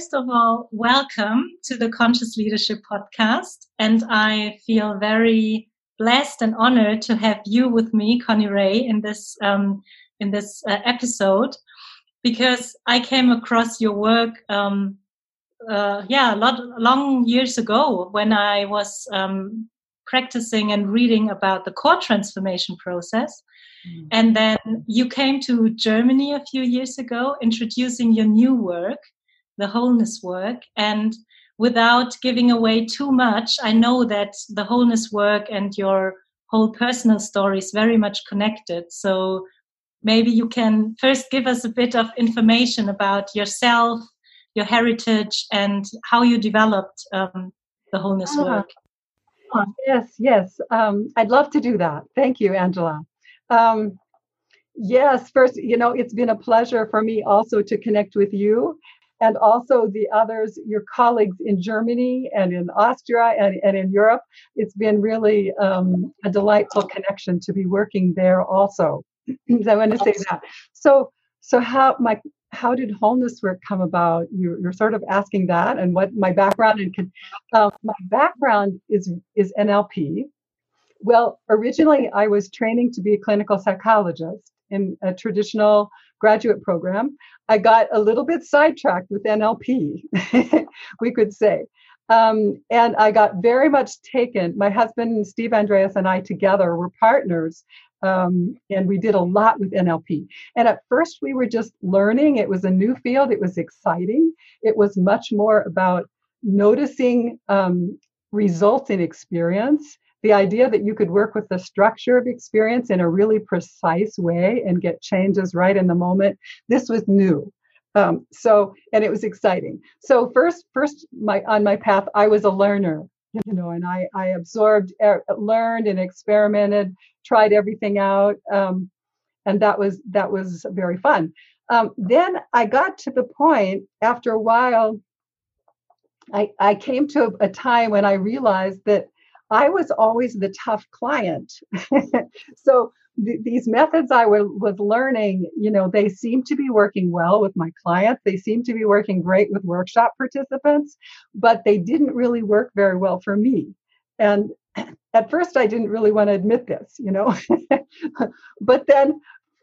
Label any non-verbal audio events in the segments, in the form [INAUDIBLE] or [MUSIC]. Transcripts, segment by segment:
first of all, welcome to the Conscious Leadership Podcast. And I feel very blessed and honored to have you with me, Connirae, in this um, in this uh, episode because I came across your work, um, uh, yeah, a lot long years ago when I was um, practicing and reading about the core transformation process. Mm. And then you came to Germany a few years ago, introducing your new work, the wholeness work. And without giving away too much, I know that the wholeness work and your whole personal story is very much connected. So maybe you can first give us a bit of information about yourself, your heritage, and how you developed um, the wholeness ah. work. Yes, yes. Um, I'd love to do that. Thank you, Angela. Um, yes, first, you know, it's been a pleasure for me also to connect with you and also the others, your colleagues in Germany and in Austria and, and in Europe. It's been really um, a delightful connection to be working there also. [CLEARS THROAT] so I want to say that. So, so how my how did wholeness work come about? You, are sort of asking that, and what my background and uh, my background is is NLP. Well, originally I was training to be a clinical psychologist in a traditional graduate program. I got a little bit sidetracked with NLP, [LAUGHS] we could say. Um, and I got very much taken. My husband, Steve Andreas, and I together were partners um, and we did a lot with NLP. And at first, we were just learning. It was a new field. It was exciting. It was much more about noticing um, results in experience. The idea that you could work with the structure of experience in a really precise way and get changes right in the moment. This was new. Um, so, and it was exciting. So first, first, my on my path, I was a learner you know and i i absorbed er, learned and experimented tried everything out um, and that was that was very fun um, then i got to the point after a while i i came to a time when i realized that i was always the tough client [LAUGHS] so th- these methods I w- was learning, you know, they seem to be working well with my clients. They seem to be working great with workshop participants, but they didn't really work very well for me. And [CLEARS THROAT] at first, I didn't really want to admit this, you know, [LAUGHS] but then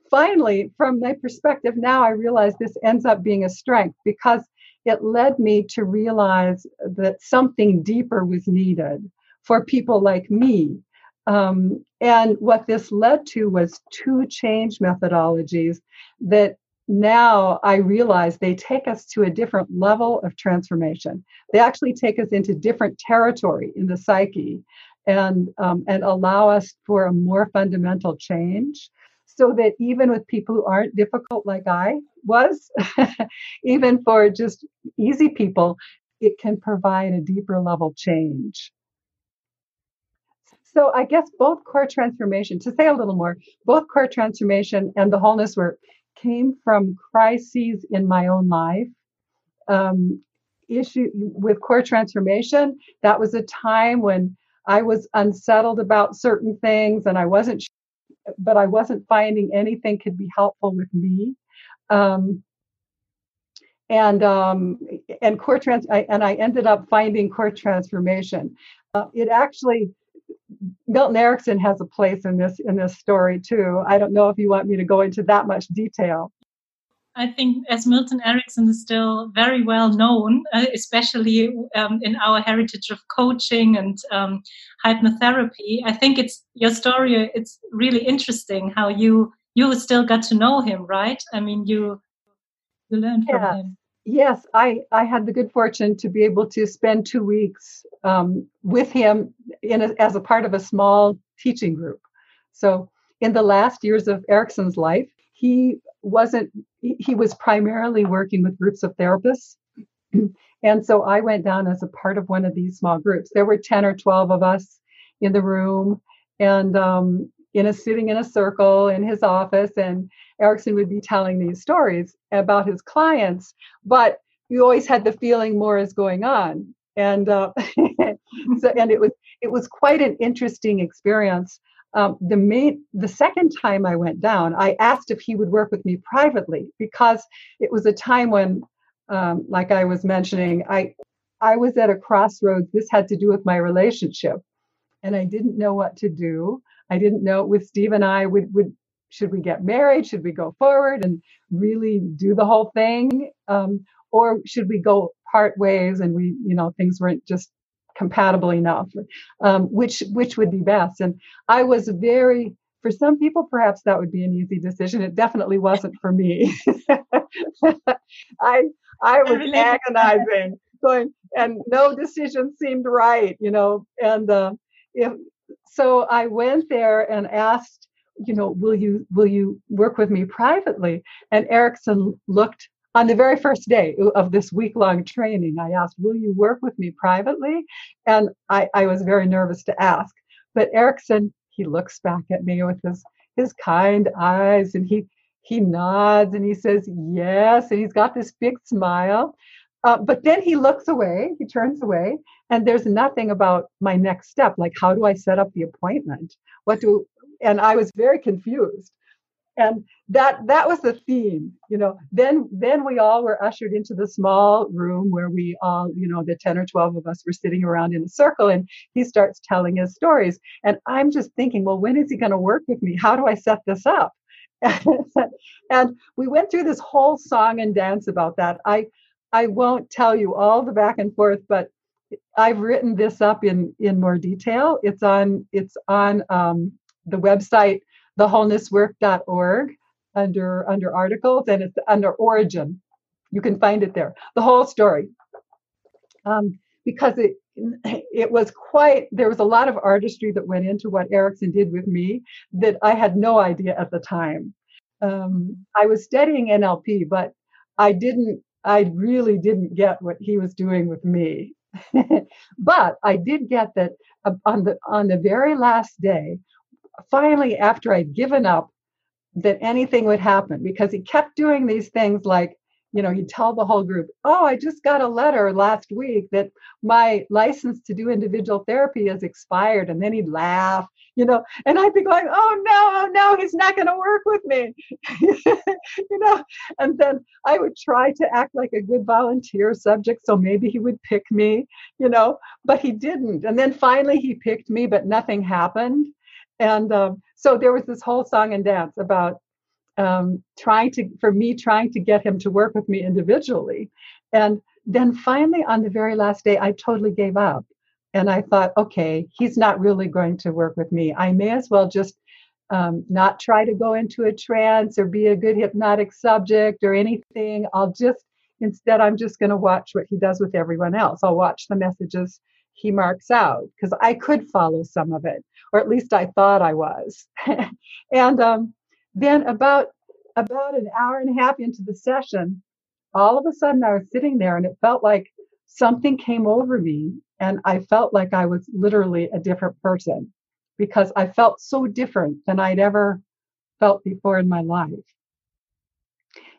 finally, from my perspective now, I realize this ends up being a strength because it led me to realize that something deeper was needed for people like me um, and what this led to was two change methodologies that now I realize they take us to a different level of transformation. They actually take us into different territory in the psyche and, um, and allow us for a more fundamental change so that even with people who aren't difficult like I was, [LAUGHS] even for just easy people, it can provide a deeper level change. So I guess both core transformation, to say a little more, both core transformation and the wholeness work came from crises in my own life. Um, issue with core transformation, that was a time when I was unsettled about certain things and I wasn't, but I wasn't finding anything could be helpful with me. Um, and um, and core trans I, and I ended up finding core transformation. Uh, it actually Milton Erickson has a place in this in this story too. I don't know if you want me to go into that much detail. I think as Milton Erickson is still very well known, uh, especially um, in our heritage of coaching and um, hypnotherapy. I think it's your story. It's really interesting how you you still got to know him, right? I mean, you you learned yeah. from him. Yes, I, I had the good fortune to be able to spend two weeks um, with him in a, as a part of a small teaching group. So, in the last years of Erickson's life, he wasn't, he was primarily working with groups of therapists. [CLEARS THROAT] and so I went down as a part of one of these small groups. There were 10 or 12 of us in the room. And um, in a sitting in a circle in his office and Erickson would be telling these stories about his clients, but you always had the feeling more is going on. And uh, [LAUGHS] so, and it was it was quite an interesting experience. Um, the main the second time I went down, I asked if he would work with me privately because it was a time when um, like I was mentioning, I I was at a crossroads. This had to do with my relationship, and I didn't know what to do. I didn't know with Steve and I would would should we get married? Should we go forward and really do the whole thing, um, or should we go part ways and we you know things weren't just compatible enough? Um, which which would be best? And I was very for some people perhaps that would be an easy decision it definitely wasn't for me [LAUGHS] i i was agonizing going and no decision seemed right you know and uh, if so i went there and asked you know will you will you work with me privately? And erickson looked on the very first day of this week long training i asked will you work with me privately? And I, I was very nervous to ask. But erickson he looks back at me with his his kind eyes and he he nods and he says yes and he's got this big smile uh, but then he looks away he turns away and there's nothing about my next step like how do i set up the appointment? What do and i was very confused. And that that was the theme you know then then we all were ushered into the small room where we all you know the 10 or 12 of us were sitting around in a circle and he starts telling his stories. And i'm just thinking well when is he going to work with me? How do i set this up? [LAUGHS] And we went through this whole song and dance about that. I i won't tell you all the back and forth but i've written this up in in more detail it's on it's on um, the website thewholenesswork.org under under articles and it's under origin. You can find it there. The whole story. Um, because it it was quite there was a lot of artistry that went into what Erickson did with me that I had no idea at the time. Um, I was studying NLP, but I didn't I really didn't get what he was doing with me. [LAUGHS] but I did get that uh, on the on the very last day finally, after I'd given up, that anything would happen because he kept doing these things like, you know, he'd tell the whole group, Oh, I just got a letter last week that my license to do individual therapy has expired. And then he'd laugh, you know, and I'd be going, Oh, no, oh, no, he's not going to work with me, [LAUGHS] you know. And then I would try to act like a good volunteer subject. So maybe he would pick me, you know, but he didn't. And then finally he picked me, but nothing happened and um, so there was this whole song and dance about um, trying to for me trying to get him to work with me individually. And then finally on the very last day i totally gave up. And i thought okay he's not really going to work with me. I may as well just um, not try to go into a trance or be a good hypnotic subject or anything. I'll just instead i'm just going to watch what he does with everyone else. I'll watch the messages he marks out because I could follow some of it, or at least I thought I was. [LAUGHS] and um, then about about an hour and a half into the session, all of a sudden I was sitting there and it felt like something came over me, and I felt like I was literally a different person because I felt so different than I'd ever felt before in my life.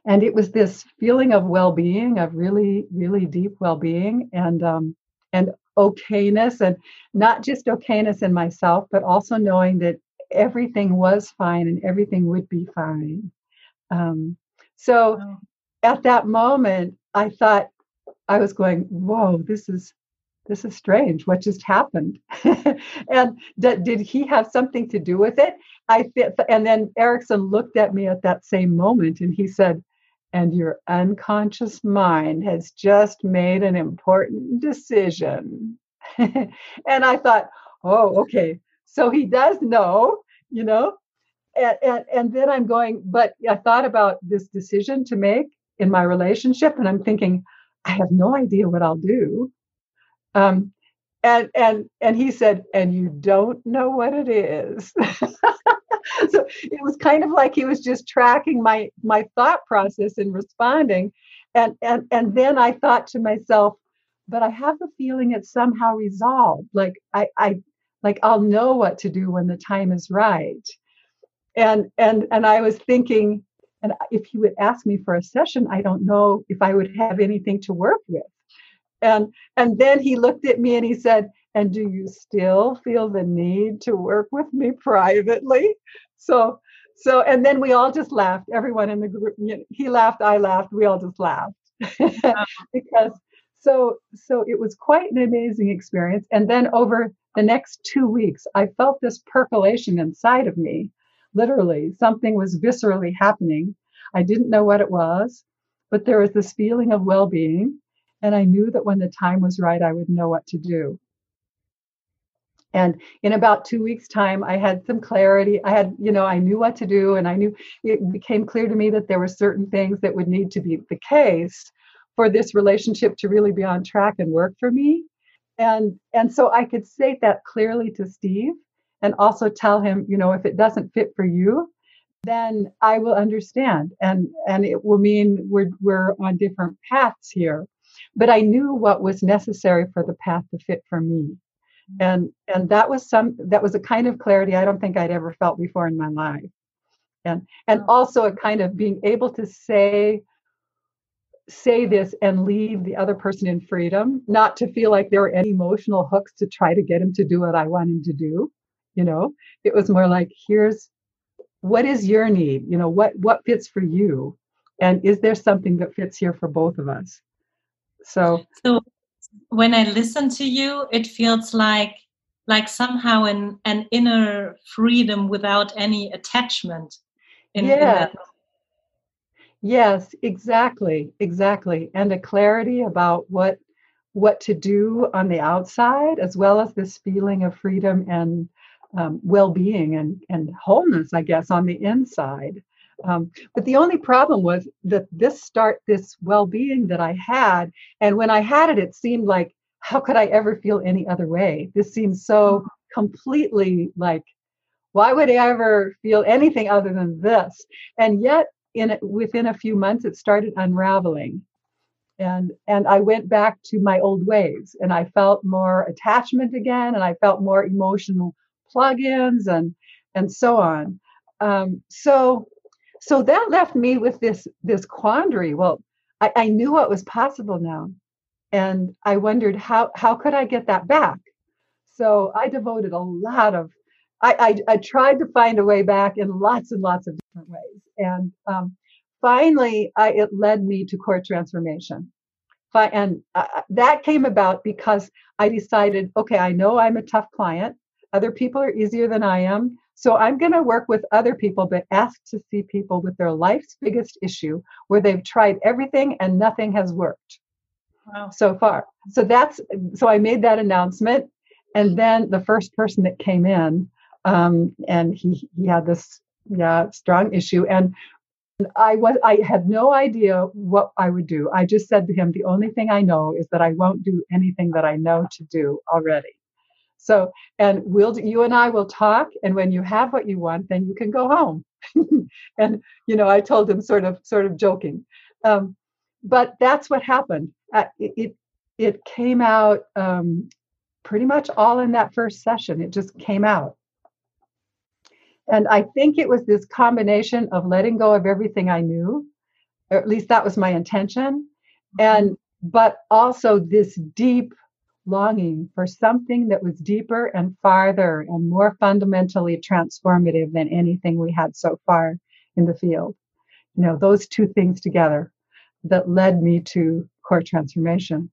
And it was this feeling of well-being, of really, really deep well-being, and um, and okayness and not just okayness in myself, but also knowing that everything was fine and everything would be fine. Um, so at that moment, I thought I was going, "Whoa, this is this is strange. What just happened?" [LAUGHS] and did he have something to do with it? I th- and then Erickson looked at me at that same moment and he said, and your unconscious mind has just made an important decision. [LAUGHS] and I thought, oh, okay. So he does know, you know. And, and, and then I'm going, but I thought about this decision to make in my relationship, and I'm thinking, I have no idea what I'll do. Um, and and and he said, and you don't know what it is. [LAUGHS] so it was kind of like he was just tracking my my thought process and responding and and and then i thought to myself but i have the feeling it's somehow resolved like i i like i'll know what to do when the time is right and and and i was thinking and if he would ask me for a session i don't know if i would have anything to work with and and then he looked at me and he said and do you still feel the need to work with me privately? So, so, and then we all just laughed. Everyone in the group, he laughed, I laughed, we all just laughed. [LAUGHS] Uh-huh. because so so it was quite an amazing experience. And then over the next two weeks i felt this percolation inside of me. Literally something was viscerally happening. I didn't know what it was but there was this feeling of well-being and i knew that when the time was right i would know what to do. And in about two weeks time i had some clarity. I had you know i knew what to do and i knew it became clear to me that there were certain things that would need to be the case for this relationship to really be on track and work for me. And and so i could state that clearly to steve and also tell him you know if it doesn't fit for you then i will understand. And and it will mean we're we're on different paths here. But i knew what was necessary for the path to fit for me. And and that was some that was a kind of clarity i don't think i'd ever felt before in my life. And and also a kind of being able to say say this and leave the other person in freedom not to feel like there were any emotional hooks to try to get him to do what i want him to do you know it was more like here's what is your need you know what what fits for you and is there something that fits here for both of us so so when I listen to you, it feels like like somehow an an inner freedom without any attachment. In, yeah. In yes, exactly, exactly, and a clarity about what what to do on the outside, as well as this feeling of freedom and um, well-being and and wholeness, I guess, on the inside. Um, but the only problem was that this start, this well being that I had, and when I had it, it seemed like, how could I ever feel any other way? This seems so completely like, why would I ever feel anything other than this? And yet, in it, within a few months, it started unraveling. And, and I went back to my old ways and I felt more attachment again and I felt more emotional plugins and and so on. Um, so so that left me with this this quandary well I, I, knew what was possible now and i wondered how how could i get that back so i devoted a lot of i i, I tried to find a way back in lots and lots of different ways and um, finally I, it led me to core transformation and uh, uh, that came about because i decided okay i know i'm a tough client other people are easier than i am so I'm going to work with other people, but ask to see people with their life's biggest issue where they've tried everything and nothing has worked wow. so far. So that's so I made that announcement, and then the first person that came in, um, and he he had this yeah strong issue, and I was I had no idea what I would do. I just said to him, the only thing I know is that I won't do anything that I know to do already. So, and we'll, you and I will talk. And when you have what you want, then you can go home. [LAUGHS] and, you know, I told him sort of, sort of joking. Um, but that's what happened. Uh, it, it, it, came out um, pretty much all in that first session. It just came out. And I think it was this combination of letting go of everything I knew, or at least that was my intention. And, but also this deep longing for something that was deeper and farther and more fundamentally transformative than anything we had so far in the field. You know, those two things together that led me to core transformation.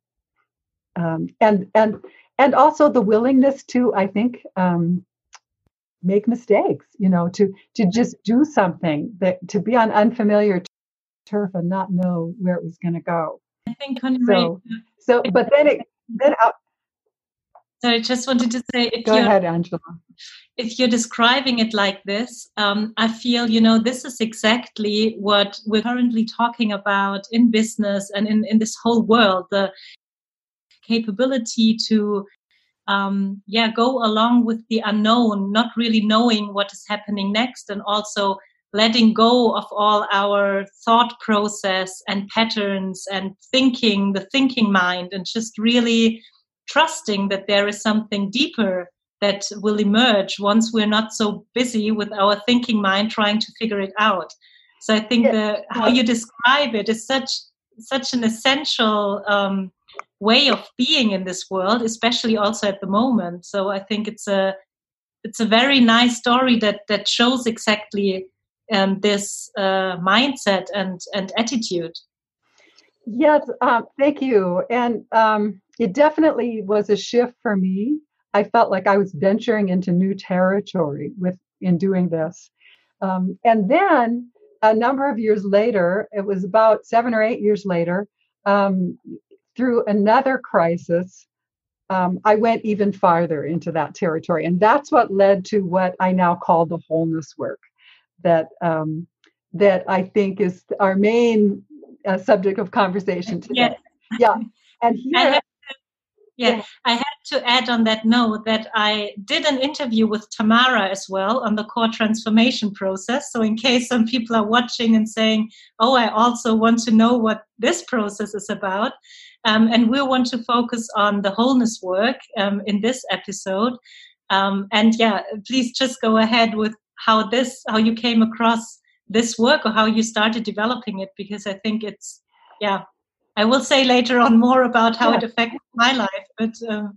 Um, and and and also the willingness to, I think, um, make mistakes. You know, to to just do something that to be on unfamiliar turf and not know where it was going to go. I think so. So, but then it then out, so I just wanted to say, if go ahead, Angela. If you're describing it like this, um, I feel you know this is exactly what we're currently talking about in business and in in this whole world. The capability to um, yeah go along with the unknown, not really knowing what is happening next, and also letting go of all our thought process and patterns and thinking, the thinking mind, and just really trusting that there is something deeper that will emerge once we're not so busy with our thinking mind trying to figure it out. So I think the, how you describe it is such such an essential um, way of being in this world, especially also at the moment. So I think it's a it's a very nice story that that shows exactly um, this uh, mindset and and attitude. Yes, um, thank you. And um, it definitely was a shift for me. I felt like I was venturing into new territory with in doing this. Um, and then a number of years later, it was about seven or eight years later, um, through another crisis, um, I went even farther into that territory. And that's what led to what I now call the wholeness work that um, that I think is our main uh, subject of conversation today. Yes. Yeah. And here, yeah, yeah, I had to add on that note that I did an interview with Tamara as well on the core transformation process. So, in case some people are watching and saying, Oh, I also want to know what this process is about. Um, and we want to focus on the wholeness work um, in this episode. Um, and yeah, please just go ahead with how this, how you came across this work or how you started developing it, because I think it's, yeah, I will say later on more about how yeah. it affected my life. But uh,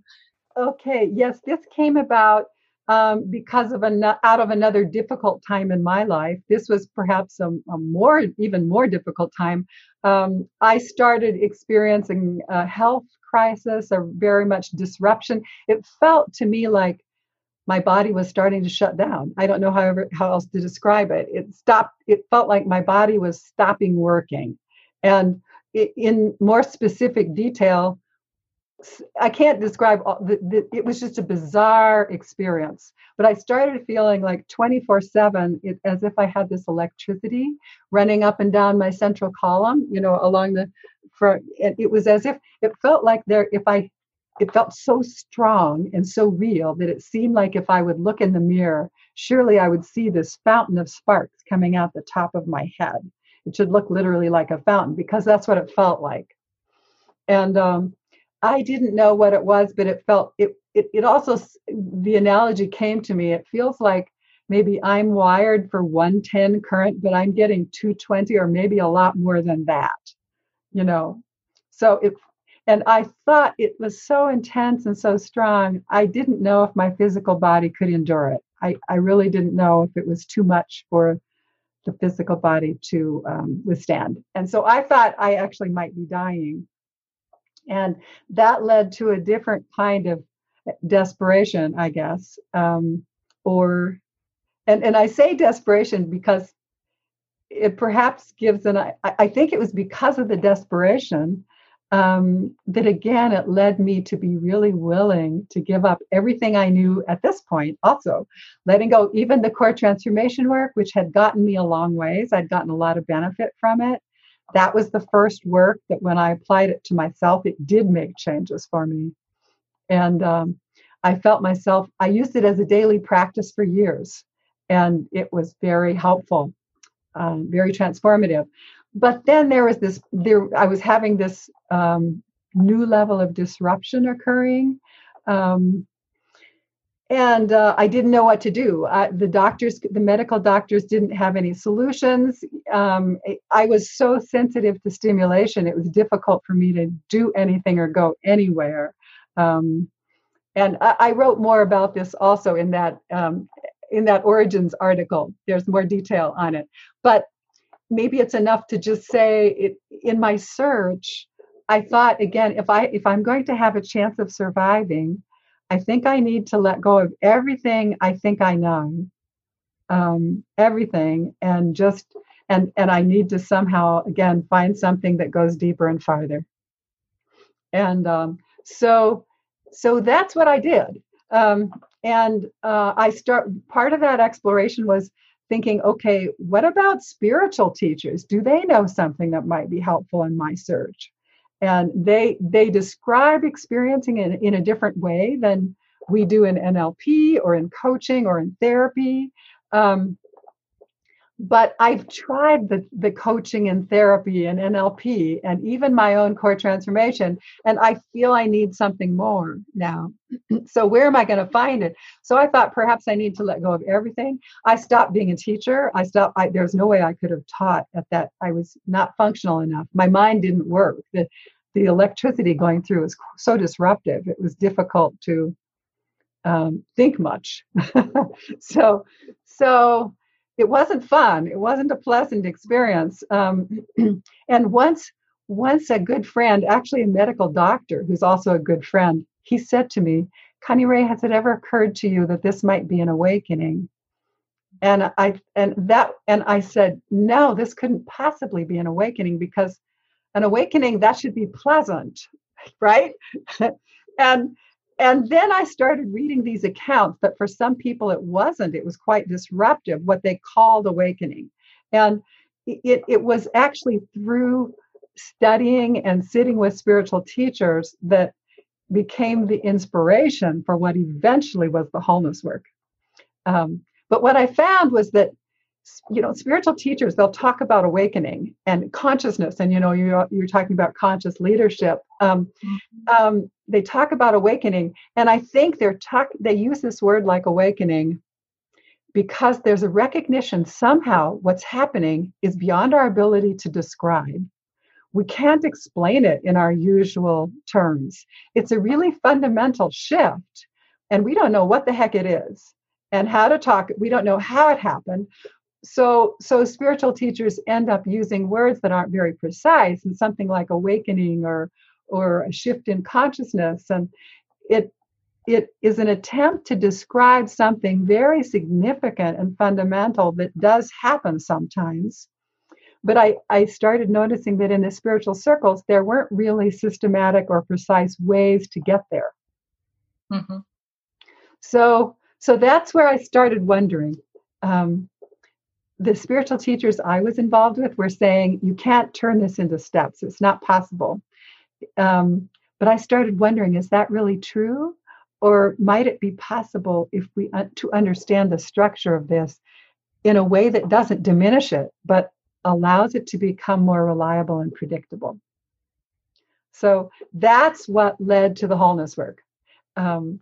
okay, yes, this came about um, because of an out of another difficult time in my life. This was perhaps a, a more even more difficult time. Um, I started experiencing a health crisis, a very much disruption. It felt to me like my body was starting to shut down. I don't know however how else to describe it. It stopped. It felt like my body was stopping working, and in more specific detail, I can't describe all the, the, it was just a bizarre experience. But I started feeling like 24 7, as if I had this electricity running up and down my central column, you know, along the front. And it was as if it felt like there, if I, it felt so strong and so real that it seemed like if I would look in the mirror, surely I would see this fountain of sparks coming out the top of my head. It should look literally like a fountain because that's what it felt like. And um, I didn't know what it was, but it felt it, it. It also the analogy came to me. It feels like maybe I'm wired for 110 current, but I'm getting 220 or maybe a lot more than that. You know, so it and I thought it was so intense and so strong. I didn't know if my physical body could endure it. I, I really didn't know if it was too much for the physical body to um, withstand. And so I thought I actually might be dying. And that led to a different kind of desperation, I guess. Um, or, and, and I say desperation because it perhaps gives an, I, I think it was because of the desperation um, that again, it led me to be really willing to give up everything I knew at this point, also letting go even the core transformation work, which had gotten me a long ways. I'd gotten a lot of benefit from it. That was the first work that when I applied it to myself, it did make changes for me. And um, I felt myself, I used it as a daily practice for years, and it was very helpful, um, very transformative but then there was this there i was having this um, new level of disruption occurring um, and uh, i didn't know what to do. I, the doctors the medical doctors didn't have any solutions. Um, i was so sensitive to stimulation it was difficult for me to do anything or go anywhere. Um, and I, I, wrote more about this also in that um, in that origins article. There's more detail on it. But maybe it's enough to just say it, in my search i thought again if i if i'm going to have a chance of surviving i think i need to let go of everything i think i know um, everything and just and and i need to somehow again find something that goes deeper and farther and um, so so that's what i did um, and uh, i start part of that exploration was thinking, okay, what about spiritual teachers? Do they know something that might be helpful in my search? And they they describe experiencing it in a different way than we do in NLP or in coaching or in therapy. Um, but I've tried the, the coaching and therapy and NLP and even my own core transformation, and I feel I need something more now. [CLEARS THROAT] so, where am I going to find it? So, I thought perhaps I need to let go of everything. I stopped being a teacher. I stopped, I, there's no way I could have taught at that. I was not functional enough. My mind didn't work. The, the electricity going through was so disruptive, it was difficult to um, think much. [LAUGHS] so, so it wasn't fun. It wasn't a pleasant experience. Um, [CLEARS THROAT] and once once a good friend, actually a medical doctor who's also a good friend, he said to me, Connirae, has it ever occurred to you that this might be an awakening? And I and that and I said, no, this couldn't possibly be an awakening because an awakening that should be pleasant, [LAUGHS] right? [LAUGHS] and and then I started reading these accounts that for some people it wasn't. It was quite disruptive, what they called awakening. And it, it was actually through studying and sitting with spiritual teachers that became the inspiration for what eventually was the wholeness work. Um, but what I found was that you know spiritual teachers they'll talk about awakening and consciousness. And you know you're, you're talking about conscious leadership. Um, mm-hmm. um, they talk about awakening. And i think they're talk they use this word like awakening because there's a recognition somehow what's happening is beyond our ability to describe. We can't explain it in our usual terms. It's a really fundamental shift and we don't know what the heck it is and how to talk we don't know how it happened so so spiritual teachers end up using words that aren't very precise and something like awakening or or a shift in consciousness. And it it is an attempt to describe something very significant and fundamental that does happen sometimes. But I, I started noticing that in the spiritual circles there weren't really systematic or precise ways to get there. Mm-hmm. so so that's where i started wondering um, the spiritual teachers I was involved with were saying, you can't turn this into steps. It's not possible. Um, but I started wondering, is that really true? Or might it be possible if we uh, to understand the structure of this in a way that doesn't diminish it, but allows it to become more reliable and predictable? So that's what led to the wholeness work. Um,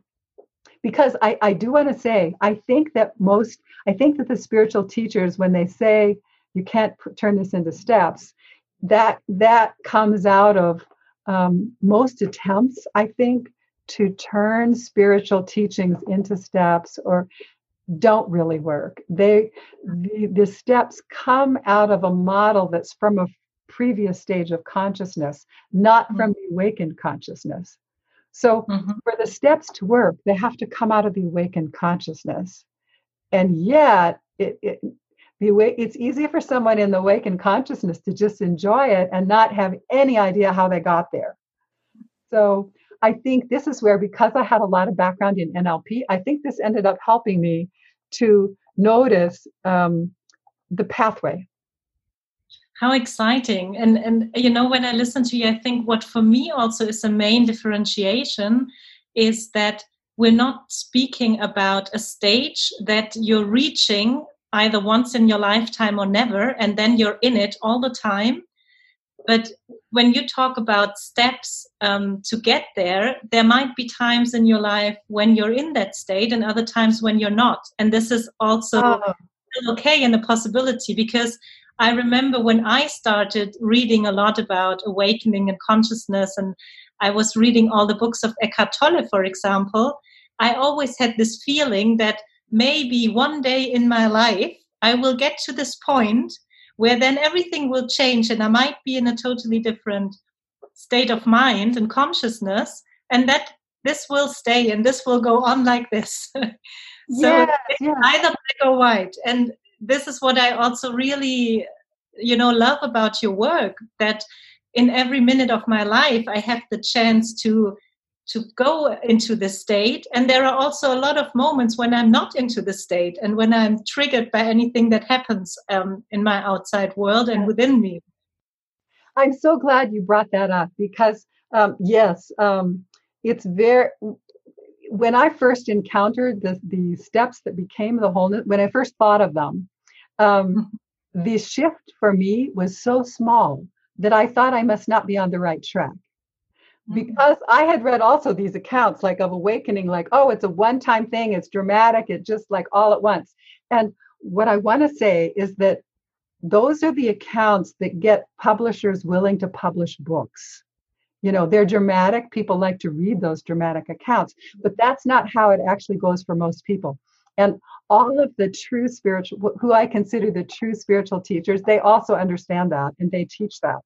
because I, I do want to say, I think that most, I think that the spiritual teachers, when they say you can't turn this into steps, that that comes out of um, most attempts, I think, to turn spiritual teachings into steps or don't really work. They the, the steps come out of a model that's from a previous stage of consciousness, not mm-hmm. from the awakened consciousness. So, mm-hmm. for the steps to work, they have to come out of the awakened consciousness. And yet, it, it the way it's easy for someone in the awakened consciousness to just enjoy it and not have any idea how they got there. So, I think this is where, because I had a lot of background in NLP, I think this ended up helping me to notice um, the pathway how exciting. And and you know when i listen to you i think what for me also is the main differentiation is that we're not speaking about a stage that you're reaching either once in your lifetime or never and then you're in it all the time. But when you talk about steps um, to get there there might be times in your life when you're in that state and other times when you're not. And this is also oh. okay and a possibility because I remember when I started reading a lot about awakening and consciousness, and I was reading all the books of Eckhart Tolle, for example, I always had this feeling that maybe one day in my life I will get to this point where then everything will change and I might be in a totally different state of mind and consciousness, and that this will stay and this will go on like this. [LAUGHS] so yes, yes. either black or white. And this is what I also really, you know, love about your work that in every minute of my life I have the chance to to go into the state. And there are also a lot of moments when i'm not into the state and when i'm triggered by anything that happens um, in my outside world and within me. I'm so glad you brought that up because um, yes um, it's very when I first encountered the, the steps that became the wholeness, when I first thought of them, um, mm-hmm. the shift for me was so small that I thought I must not be on the right track. Mm-hmm. Because I had read also these accounts like of awakening, like, oh, it's a one time thing, it's dramatic, it just like all at once. And what I want to say is that those are the accounts that get publishers willing to publish books you know they're dramatic. People like to read those dramatic accounts but that's not how it actually goes for most people. And all of the true spiritual who i consider the true spiritual teachers they also understand that and they teach that.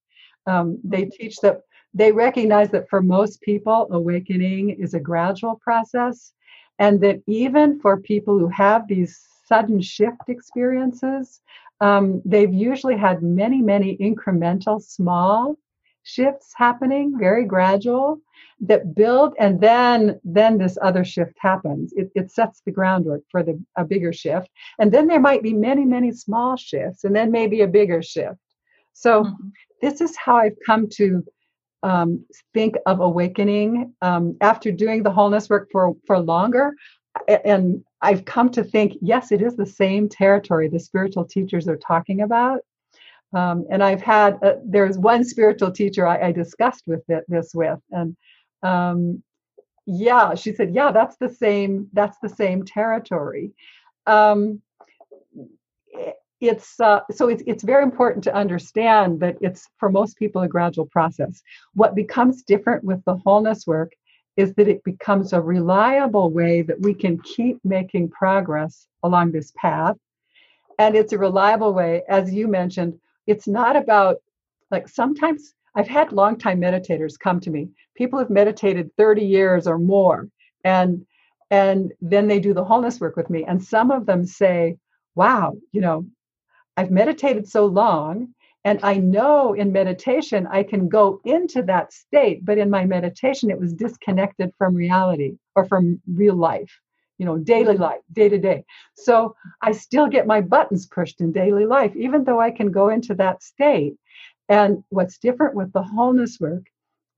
Um, they teach that they recognize that for most people, awakening is a gradual process, and that even for people who have these sudden shift experiences, um, they've usually had many, many incremental, small shifts happening, very gradual, that build, and then then this other shift happens. It, it sets the groundwork for the a bigger shift, and then there might be many, many small shifts, and then maybe a bigger shift. So mm-hmm. this is how I've come to um, think of awakening um, after doing the wholeness work for for longer and i've come to think yes it is the same territory the spiritual teachers are talking about um, and i've had uh, there's one spiritual teacher i, I discussed with it, this with and um, yeah she said yeah that's the same that's the same territory um, it's uh, so it's it's very important to understand that it's for most people a gradual process. What becomes different with the wholeness work is that it becomes a reliable way that we can keep making progress along this path, and it's a reliable way, as you mentioned. It's not about like sometimes I've had longtime meditators come to me. People have meditated 30 years or more, and and then they do the wholeness work with me, and some of them say, "Wow, you know, I've meditated so long and I know in meditation I can go into that state, but in my meditation it was disconnected from reality or from real life, you know, daily life, day to day. So I still get my buttons pushed in daily life, even though I can go into that state. And what's different with the wholeness work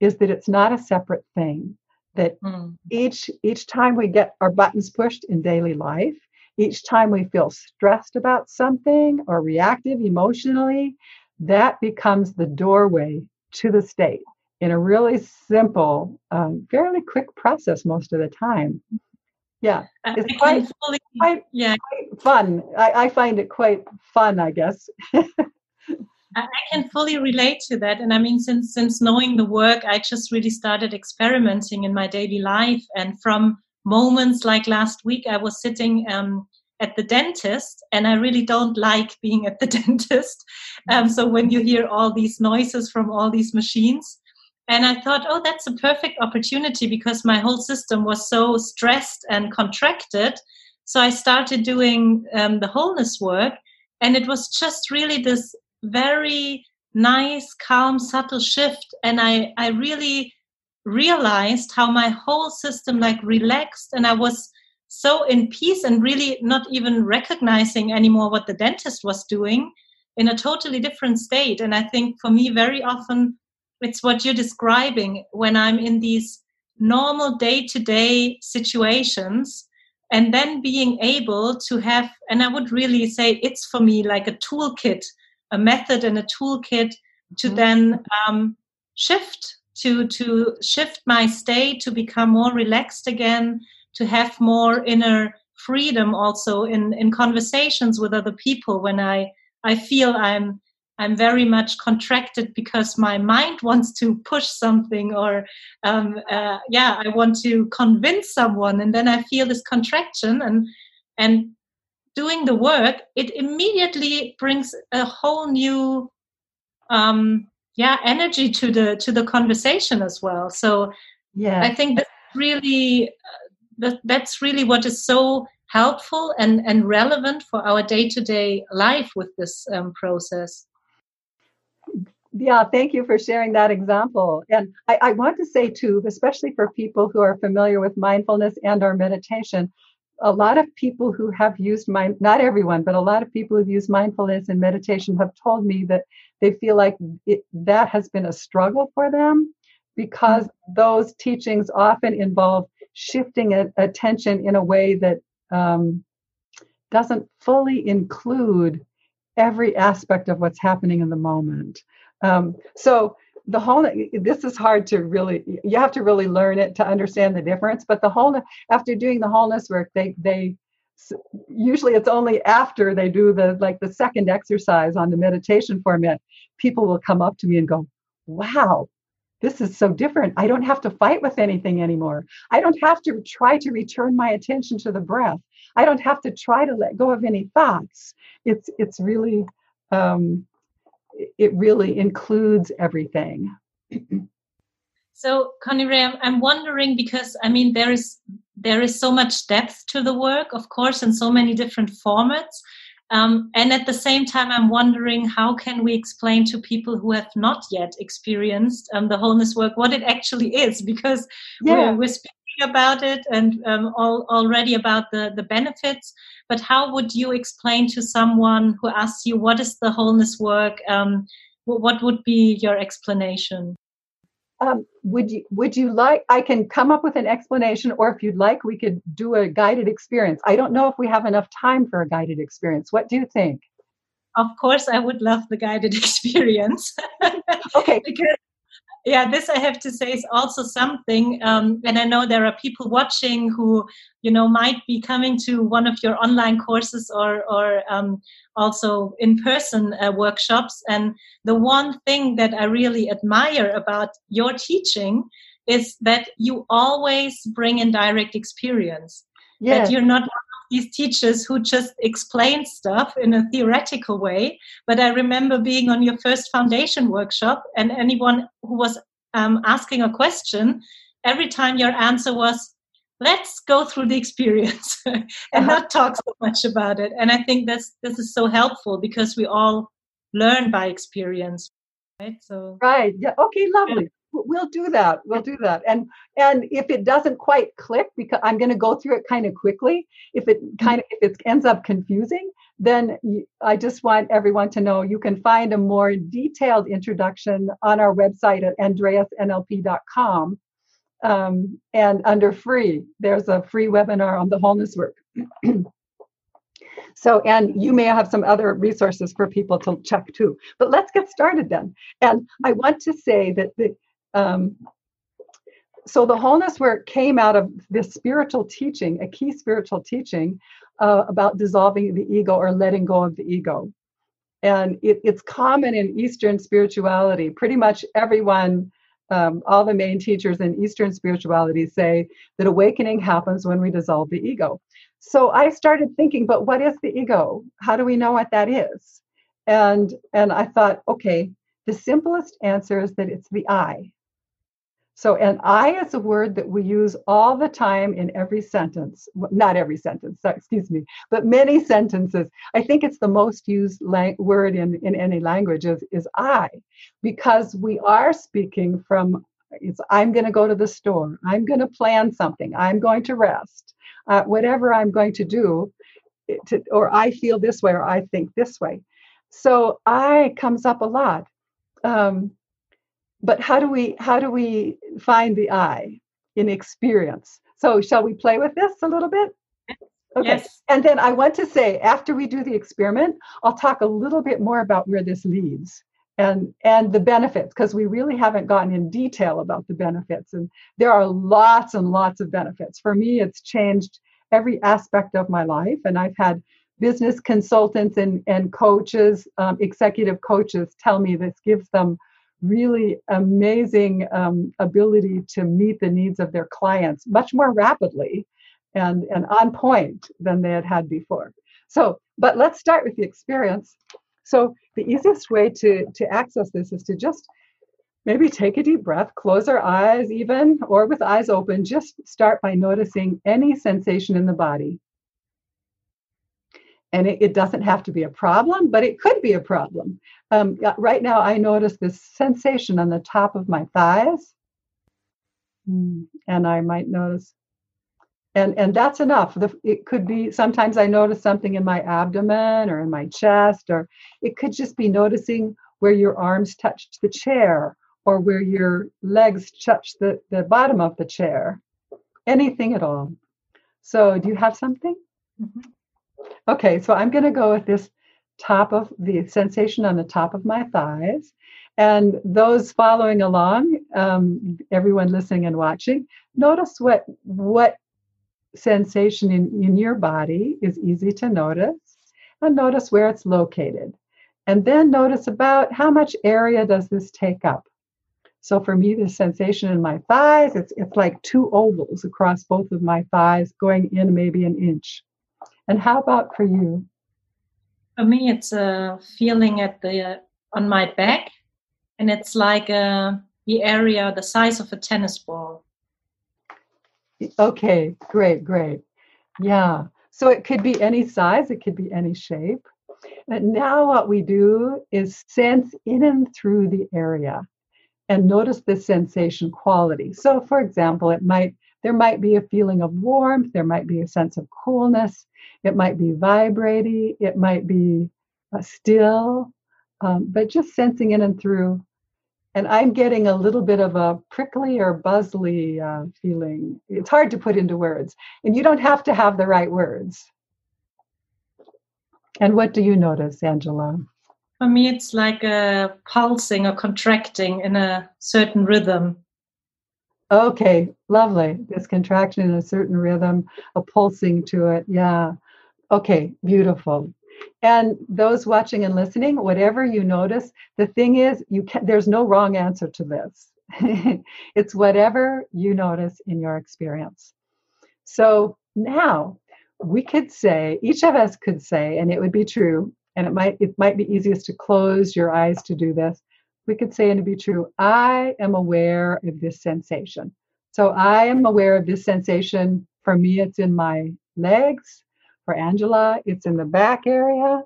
is that it's not a separate thing. That mm. each each time we get our buttons pushed in daily life, each time we feel stressed about something or reactive emotionally, that becomes the doorway to the state in a really simple, um, fairly quick process most of the time. Yeah, it's quite, fully, quite, yeah. quite fun. I, I, find it quite fun, I guess. I can fully relate to that, and I mean, since since knowing the work, I just really started experimenting in my daily life, and from moments like last week i was sitting um, at the dentist and i really don't like being at the [LAUGHS] dentist um, so when you hear all these noises from all these machines and i thought oh that's a perfect opportunity because my whole system was so stressed and contracted so i started doing um, the wholeness work and it was just really this very nice calm subtle shift and i i really realized how my whole system like relaxed and I was so in peace and really not even recognizing anymore what the dentist was doing in a totally different state. And I think for me, very often it's what you're describing when I'm in these normal day to day situations and then being able to have, and I would really say it's for me like a toolkit, a method and a toolkit to mm-hmm. then um, shift to to shift my state to become more relaxed again to have more inner freedom also in in conversations with other people when i i feel i'm i'm very much contracted because my mind wants to push something or um, uh, yeah i want to convince someone and then i feel this contraction and and doing the work it immediately brings a whole new um, yeah energy to the to the conversation as well. So yeah i think that's really uh, that, that's really what is so helpful and and relevant for our day-to-day life with this um, process yeah thank you for sharing that example and I, I want to say too especially for people who are familiar with mindfulness and or meditation a lot of people who have used mind not everyone but a lot of people who've used mindfulness and meditation have told me that they feel like it, that has been a struggle for them because mm-hmm. those teachings often involve shifting a, attention in a way that um, doesn't fully include every aspect of what's happening in the moment. Um, so the whole this is hard to really you have to really learn it to understand the difference but the whole after doing the wholeness work they they usually it's only after they do the like the second exercise on the meditation format people will come up to me and go wow this is so different. I don't have to fight with anything anymore. I don't have to try to return my attention to the breath i don't have to try to let go of any thoughts it's it's really um it really includes everything. so, Connirae, I'm, wondering because I mean there is there is so much depth to the work, of course, in so many different formats. Um, and at the same time, I'm wondering how can we explain to people who have not yet experienced um, the wholeness work what it actually is? Because yeah. we're, we're, speaking about it and um, all, already about the, the benefits, but how would you explain to someone who asks you what is the wholeness work? Um, what would be your explanation? Um, would you would you like i can come up with an explanation or if you'd like we could do a guided experience. I don't know if we have enough time for a guided experience. What do you think? Of course i would love the guided [LAUGHS] experience. Okay. [LAUGHS] Because yeah this i have to say is also something um, and i know there are people watching who you know might be coming to one of your online courses or or um, also in person uh, workshops and the one thing that i really admire about your teaching is that you always bring in direct experience yes. that you're not these teachers who just explain stuff in a theoretical way. But I remember being on your first foundation workshop, and anyone who was um, asking a question, every time your answer was, let's go through the experience [LAUGHS] and uh-huh. not talk so much about it. And I think this this is so helpful because we all learn by experience. Right. So Right. Yeah. Okay, lovely we'll do that we'll do that and and if it doesn't quite click because i'm going to go through it kind of quickly if it mm-hmm. kind of if it ends up confusing then i just want everyone to know you can find a more detailed introduction on our website at andreasnlp.com um, and under free there's a free webinar on the wholeness work So, and you may have some other resources for people to check too. But let's get started then. And I want to say that the, um, so the wholeness work came out of this spiritual teaching, a key spiritual teaching uh, about dissolving the ego or letting go of the ego. And it, it's common in Eastern spirituality. Pretty much everyone, um, all the main teachers in Eastern spirituality say that awakening happens when we dissolve the ego. So I started thinking, but what is the ego? How do we know what that is? And and I thought, okay, the simplest answer is that it's the I. So, an I is a word that we use all the time in every sentence. Not every sentence, excuse me, but many sentences. I think it's the most used lang- word in, in any language is, is I, because we are speaking from it's I'm going to go to the store, I'm going to plan something, I'm going to rest, uh, whatever I'm going to do, to, or I feel this way or I think this way. So I comes up a lot. Um, but how do we how do we find the I in experience? So shall we play with this a little bit? Okay. Yes. And then I want to say after we do the experiment, I'll talk a little bit more about where this leads and and the benefits because we really haven't gotten in detail about the benefits and there are lots and lots of benefits. For me it's changed every aspect of my life and I've had business consultants and, and coaches, um, executive coaches tell me this gives them really amazing um, ability to meet the needs of their clients much more rapidly and, and on point than they had had before. So, but let's start with the experience. So, the easiest way to, to access this is to just maybe take a deep breath, close our eyes, even or with eyes open, just start by noticing any sensation in the body. And it, it doesn't have to be a problem, but it could be a problem. Um, right now, I notice this sensation on the top of my thighs, hmm, and I might notice, and and that's enough. The, it could be sometimes I notice something in my abdomen or in my chest, or it could just be noticing where your arms touched the chair or where your legs touch the, the bottom of the chair, anything at all. So, do you have something? Mm-hmm. Okay, so I'm going to go with this top of the sensation on the top of my thighs. And those following along, um, everyone listening and watching, notice what what sensation in, in your body is easy to notice, and notice where it's located. And then notice about how much area does this take up. So for me, the sensation in my thighs, it's it's like two ovals across both of my thighs, going in maybe an inch. And how about for you? For me, it's a feeling at the on my back, and it's like a, uh, the area the size of a tennis ball. Okay, great, great. Yeah. So it could be any size, it could be any shape. And now what we do is sense in and through the area and notice the sensation quality. So for example, it might there might be a feeling of warmth, there might be a sense of coolness, it might be vibrating, it might be uh, still, um, but just sensing in and through. And I'm getting a little bit of a prickly or buzzly uh, feeling. It's hard to put into words, and you don't have to have the right words. And what do you notice, Angela? For me, it's like a pulsing or contracting in a certain rhythm. Okay, lovely. This contraction in a certain rhythm, a pulsing to it. Yeah. Okay, beautiful. And those watching and listening, whatever you notice, the thing is, you can there's no wrong answer to this. [LAUGHS] it's whatever you notice in your experience. So now we could say, each of us could say, and it would be true, and it might it might be easiest to close your eyes to do this we could say and to be true, I am aware of this sensation. So I am aware of this sensation. For me, it's in my legs. For Angela, it's in the back area.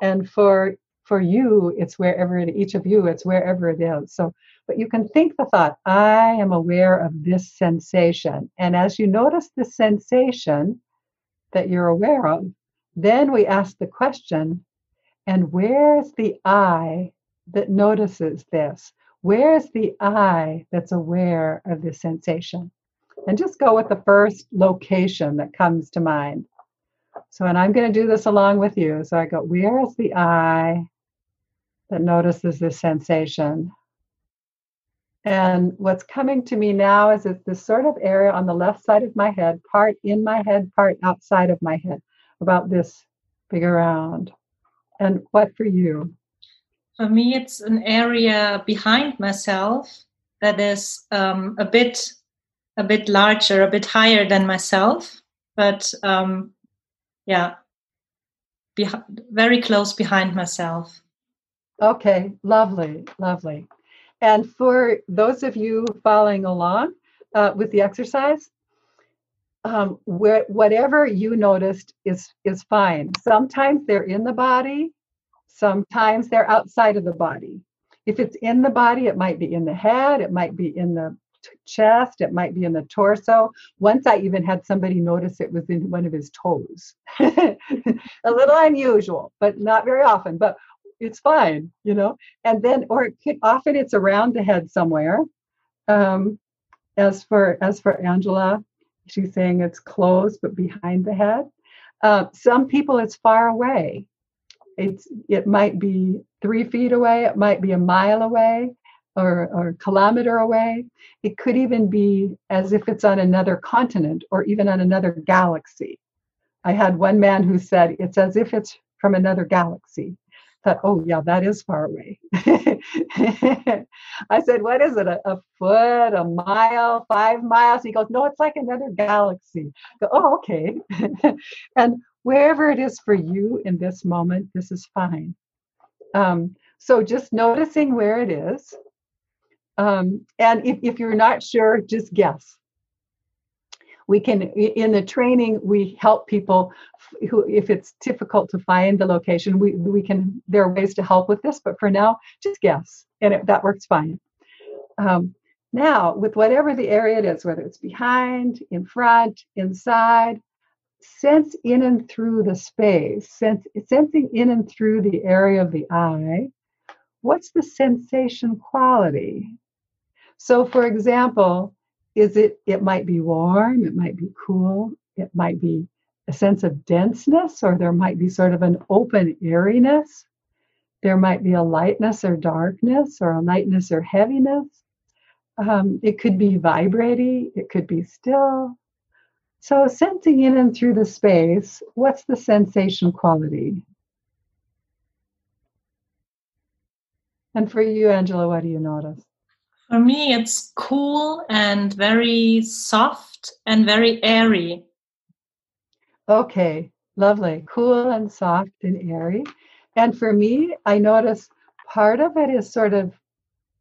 And for for you, it's wherever it, each of you, it's wherever it is. So, but you can think the thought, I am aware of this sensation. And as you notice the sensation that you're aware of, then we ask the question, and where's the I that notices this? Where's the I that's aware of this sensation? And just go with the first location that comes to mind. So, and I'm going to do this along with you. So I go, where is the I that notices this sensation? And what's coming to me now is it's this sort of area on the left side of my head, part in my head, part outside of my head, about this big around. And what for you? For me, it's an area behind myself that is um, a bit a bit larger, a bit higher than myself, but um, yeah, very close behind myself. Okay, lovely, lovely. And for those of you following along uh, with the exercise, um, whatever you noticed is is fine. Sometimes they're in the body, Sometimes they're outside of the body. If it's in the body, it might be in the head, it might be in the chest, it might be in the torso. Once I even had somebody notice it was in one of his toes. [LAUGHS] a little unusual, but not very often, but it's fine, you know. And then, or it could, often it's around the head somewhere. Um, as for as for Angela, she's saying it's close but behind the head. Uh, some people it's far away it's it might be three feet away it might be a mile away or, or a kilometer away. It could even be as if it's on another continent or even on another galaxy. I had one man who said it's as if it's from another galaxy thought oh yeah that is far away [LAUGHS] i said what is it a, a, foot a mile five miles he goes no it's like another galaxy go, oh okay [LAUGHS] and wherever it is for you in this moment, this is fine. Um, so just noticing where it is. Um, and if, if you're not sure, just guess. We can, in the training, we help people who, if it's difficult to find the location, we, we can, there are ways to help with this, but for now, just guess. And it, that works fine. Um, now, with whatever the area it is, whether it's behind, in front, inside, sense in and through the space, sense, sensing in and through the area of the I, what's the sensation quality? So, for example, is it, it might be warm, it might be cool, it might be a sense of denseness, or there might be sort of an open airiness. There might be a lightness or darkness, or a lightness or heaviness. Um, it could be vibrating, it could be still, so, sensing in and through the space, what's the sensation quality? And for you, Angela, what do you notice? For me, it's cool and very soft and very airy. Okay, lovely. Cool and soft and airy. And for me, I notice part of it is sort of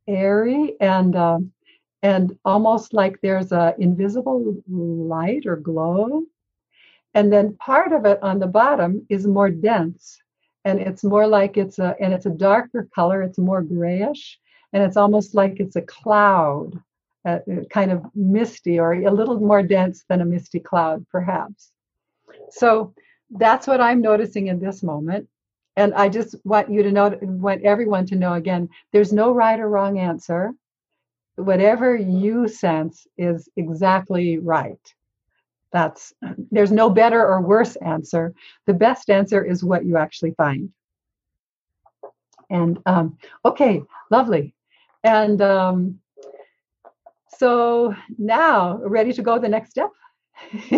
airy and um, and almost like there's a invisible light or glow and then part of it on the bottom is more dense and it's more like it's a and it's a darker color it's more grayish and it's almost like it's a cloud uh, kind of misty or a little more dense than a misty cloud perhaps. So that's what i'm noticing in this moment. And i just want you to know want everyone to know again there's no right or wrong answer. Whatever you sense is exactly right. That's [CLEARS THROAT] there's no better or worse answer. The best answer is what you actually find. And um, okay lovely and um, so now ready to go the next step? [LAUGHS]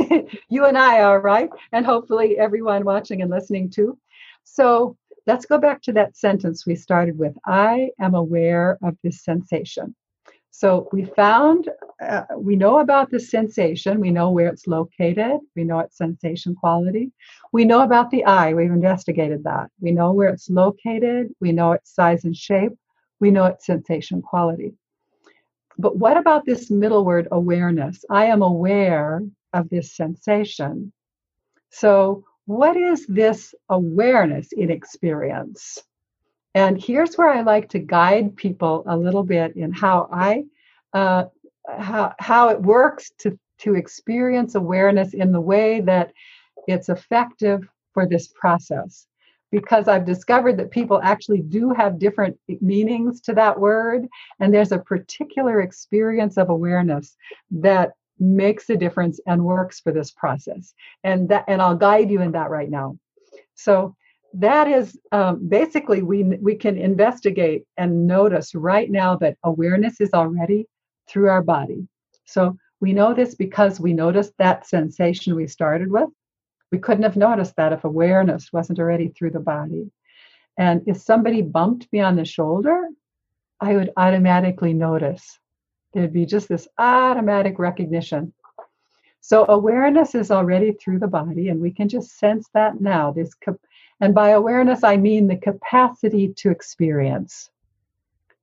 You and i are right? And hopefully everyone watching and listening too. So let's go back to that sentence we started with. I am aware of this sensation. So we found, uh, we know about the sensation, we know where it's located, we know its sensation quality. We know about the I, we've investigated that. We know where it's located, we know its size and shape, we know its sensation quality. But what about this middle word, awareness? I am aware of this sensation. So, what is this awareness in experience? And here's where I like to guide people a little bit in how I uh, how how it works to to experience awareness in the way that it's effective for this process. Because I've discovered that people actually do have different meanings to that word, and there's a particular experience of awareness that makes a difference and works for this process. And that and I'll guide you in that right now. So that is um, basically we we can investigate and notice right now that awareness is already through our body so we know this because we noticed that sensation we started with we couldn't have noticed that if awareness wasn't already through the body and if somebody bumped me on the shoulder i would automatically notice there'd be just this automatic recognition so awareness is already through the body and we can just sense that now this and by awareness, I mean the capacity to experience.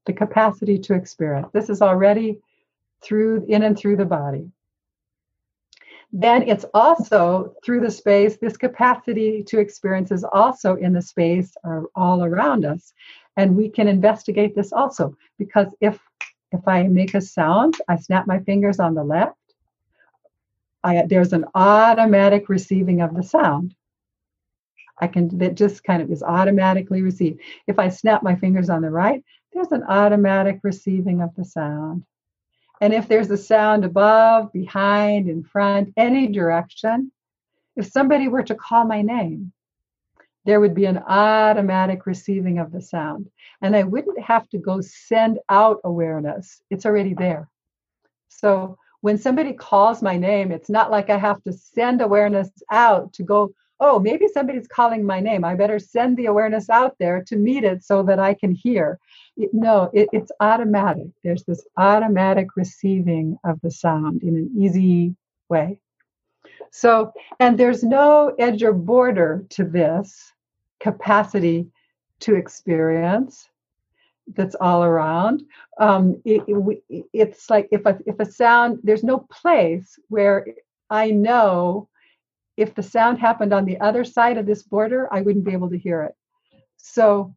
The capacity to experience. This is already through in and through the body. Then it's also through the space, this capacity to experience is also in the space or all around us. And we can investigate this also because if if I make a sound, I snap my fingers on the left, I, there's an automatic receiving of the sound. I can, that just kind of is automatically received. If I snap my fingers on the right, there's an automatic receiving of the sound. And if there's a sound above, behind, in front, any direction, if somebody were to call my name, there would be an automatic receiving of the sound. And I wouldn't have to go send out awareness, it's already there. So when somebody calls my name, it's not like I have to send awareness out to go oh, maybe somebody's calling my name. I better send the awareness out there to meet it so that I can hear. It, no, it, it's automatic. There's this automatic receiving of the sound in an easy way. So, and there's no edge or border to this capacity to experience that's all around. Um, it, it, it's like if a, if a sound, there's no place where I know if the sound happened on the other side of this border, I wouldn't be able to hear it. So,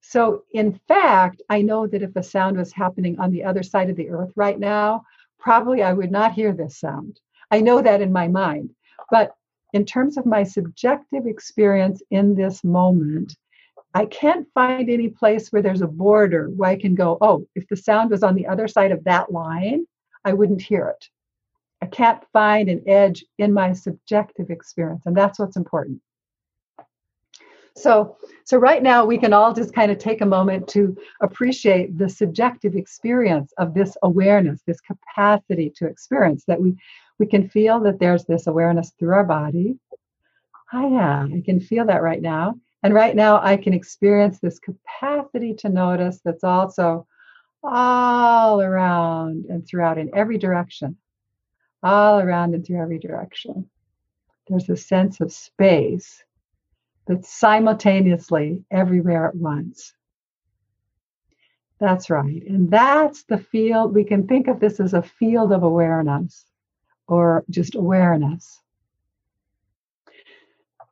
so in fact, I know that if a sound was happening on the other side of the earth right now, probably I would not hear this sound. I know that in my mind. But in terms of my subjective experience in this moment, I can't find any place where there's a border where I can go, oh, if the sound was on the other side of that line, I wouldn't hear it. I can't find an edge in my subjective experience, and that's what's important. So, so right now we can all just kind of take a moment to appreciate the subjective experience of this awareness, this capacity to experience that we we can feel that there's this awareness through our body. Ah, I am. I can feel that right now. And right now I can experience this capacity to notice that's also all around and throughout in every direction all around and through every direction. There's a sense of space that's simultaneously everywhere at once. That's right. And that's the field, we can think of this as a field of awareness or just awareness.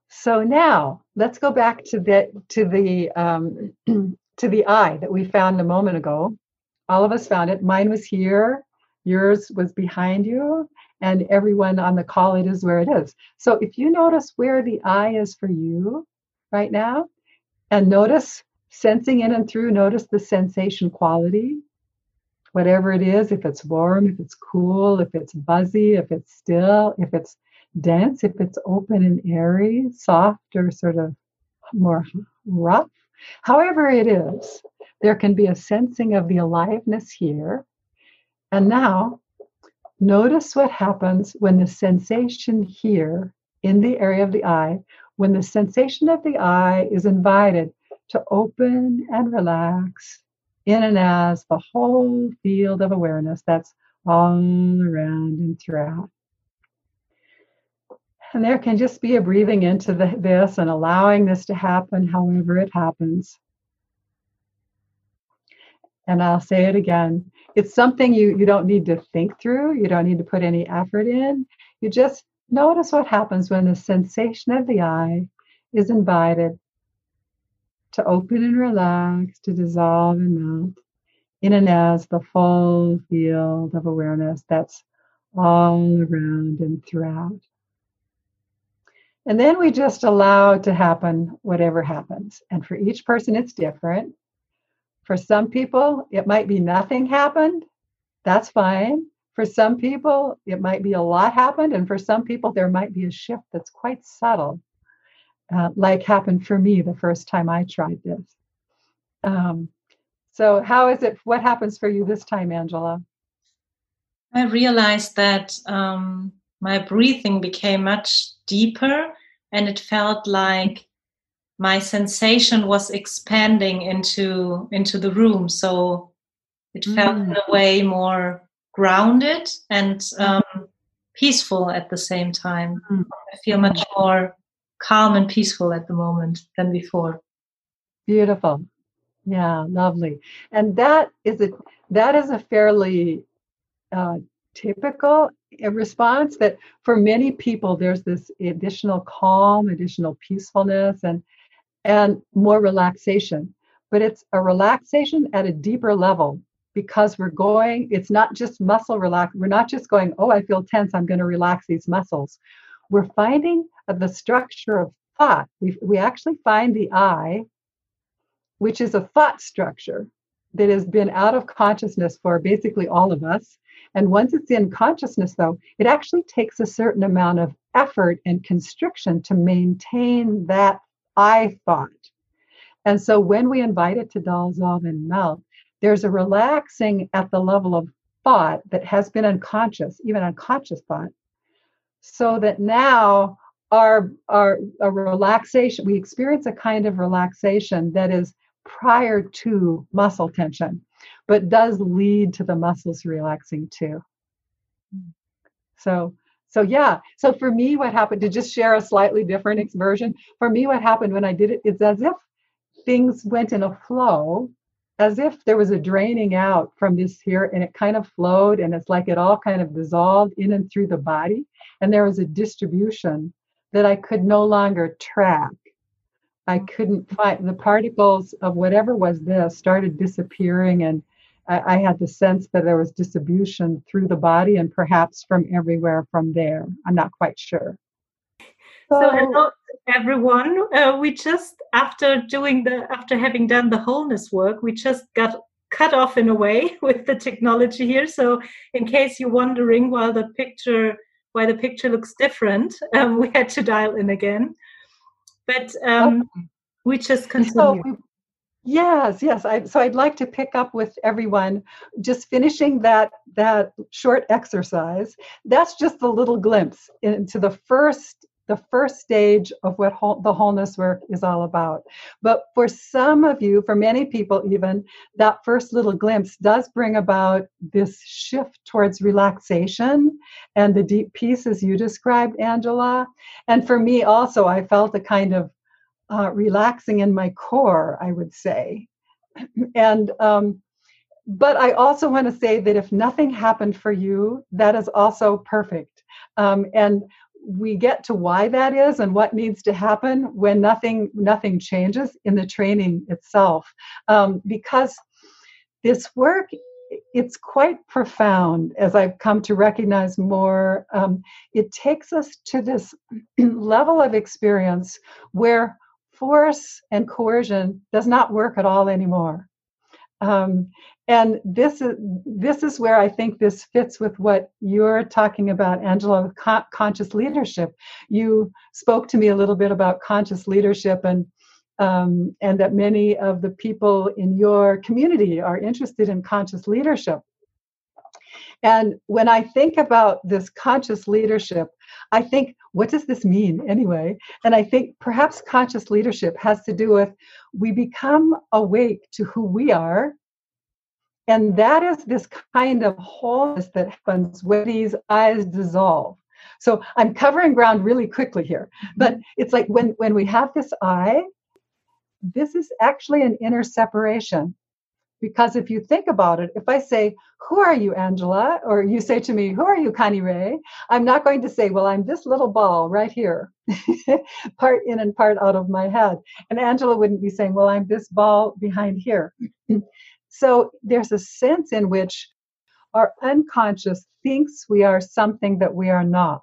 So now let's go back to the to the um, [CLEARS THROAT] to the I that we found a moment ago. All of us found it. Mine was here, yours was behind you, and everyone on the call it is where it is. So if you notice where the I is for you right now, and notice sensing in and through, notice the sensation quality, whatever it is, if it's warm, if it's cool, if it's buzzy, if it's still, if it's dense, if it's open and airy, soft, or sort of more rough. However, it is, there can be a sensing of the aliveness here. And now, notice what happens when the sensation here in the area of the I, when the sensation of the I is invited to open and relax in and as the whole field of awareness that's all around and throughout. And there can just be a breathing into the, this and allowing this to happen however it happens. And I'll say it again. It's something you, you don't need to think through. You don't need to put any effort in. You just notice what happens when the sensation of the I is invited to open and relax, to dissolve and melt in and as the full field of awareness that's all around and throughout. And then we just allow to happen whatever happens. And for each person, it's different. For some people, it might be nothing happened. That's fine. For some people, it might be a lot happened. And for some people, there might be a shift that's quite subtle, uh, like happened for me the first time I tried this. Um, so, how is it? What happens for you this time, Angela? I realized that um, my breathing became much deeper and it felt like my sensation was expanding into into the room. So it felt mm. in a way more grounded and um, peaceful at the same time. Mm. i feel much more calm and peaceful at the moment than before. Beautiful. Yeah lovely. And that is a that is a fairly uh, typical response that for many people there's this additional calm additional peacefulness and and more relaxation. But it's a relaxation at a deeper level because we're going it's not just muscle relax we're not just going oh i feel tense i'm going to relax these muscles. We're finding the structure of thought. We, we actually find the I, which is a thought structure that has been out of consciousness for basically all of us. And once it's in consciousness, though, it actually takes a certain amount of effort and constriction to maintain that I thought. And so when we invite it to dissolve and melt, there's a relaxing at the level of thought that has been unconscious, even unconscious thought, so that now our our a relaxation we experience a kind of relaxation that is prior to muscle tension but does lead to the muscles relaxing too. Hmm. So, so yeah. So for me, what happened to just share a slightly different version? For me, what happened when I did it, is as if things went in a flow, as if there was a draining out from this here, and it kind of flowed, and it's like it all kind of dissolved in and through the body, and there was a distribution that I could no longer track. I couldn't find the particles of whatever was this started disappearing and I, I, had the sense that there was distribution through the body and perhaps from everywhere from there. I'm not quite sure. So, so hello everyone. Uh, we just after doing the after having done the wholeness work, we just got cut off in a way [LAUGHS] with the technology here. So in case you're wondering why the picture why the picture looks different, um, [LAUGHS] we had to dial in again. But um, okay. we just continue. So Yes, yes. I, so I'd like to pick up with everyone, just finishing that that short exercise. That's just a little glimpse into the first the first stage of what whole, the wholeness work is all about. But for some of you, for many people even, that first little glimpse does bring about this shift towards relaxation and the deep peace as you described, Angela. And for me also, I felt a kind of uh, relaxing in my core, I would say. [CLEARS THROAT] and um, but I also want to say that if nothing happened for you, that is also perfect. Um, and we get to why that is and what needs to happen when nothing nothing changes in the training itself um, because this work it's quite profound as I've come to recognize more. Um, it takes us to this [CLEARS THROAT] level of experience where force and coercion does not work at all anymore. Um, and this is this is where I think this fits with what you're talking about, Angela, con- conscious leadership. You spoke to me a little bit about conscious leadership and um, and that many of the people in your community are interested in conscious leadership. And when I think about this conscious leadership, I think, what does this mean anyway? And I think perhaps conscious leadership has to do with we become awake to who we are. And that is this kind of wholeness that happens when these eyes dissolve. So I'm covering ground really quickly here, but mm-hmm. it's like when, when we have this I, this is actually an inner separation. Because if you think about it, if I say, Who are you, Angela? Or you say to me, Who are you, Connirae? I'm not going to say, Well, I'm this little ball right here, [LAUGHS] part in and part out of my head. And Angela wouldn't be saying, Well, I'm this ball behind here. [CLEARS THROAT] so there's a sense in which our unconscious thinks we are something that we are not.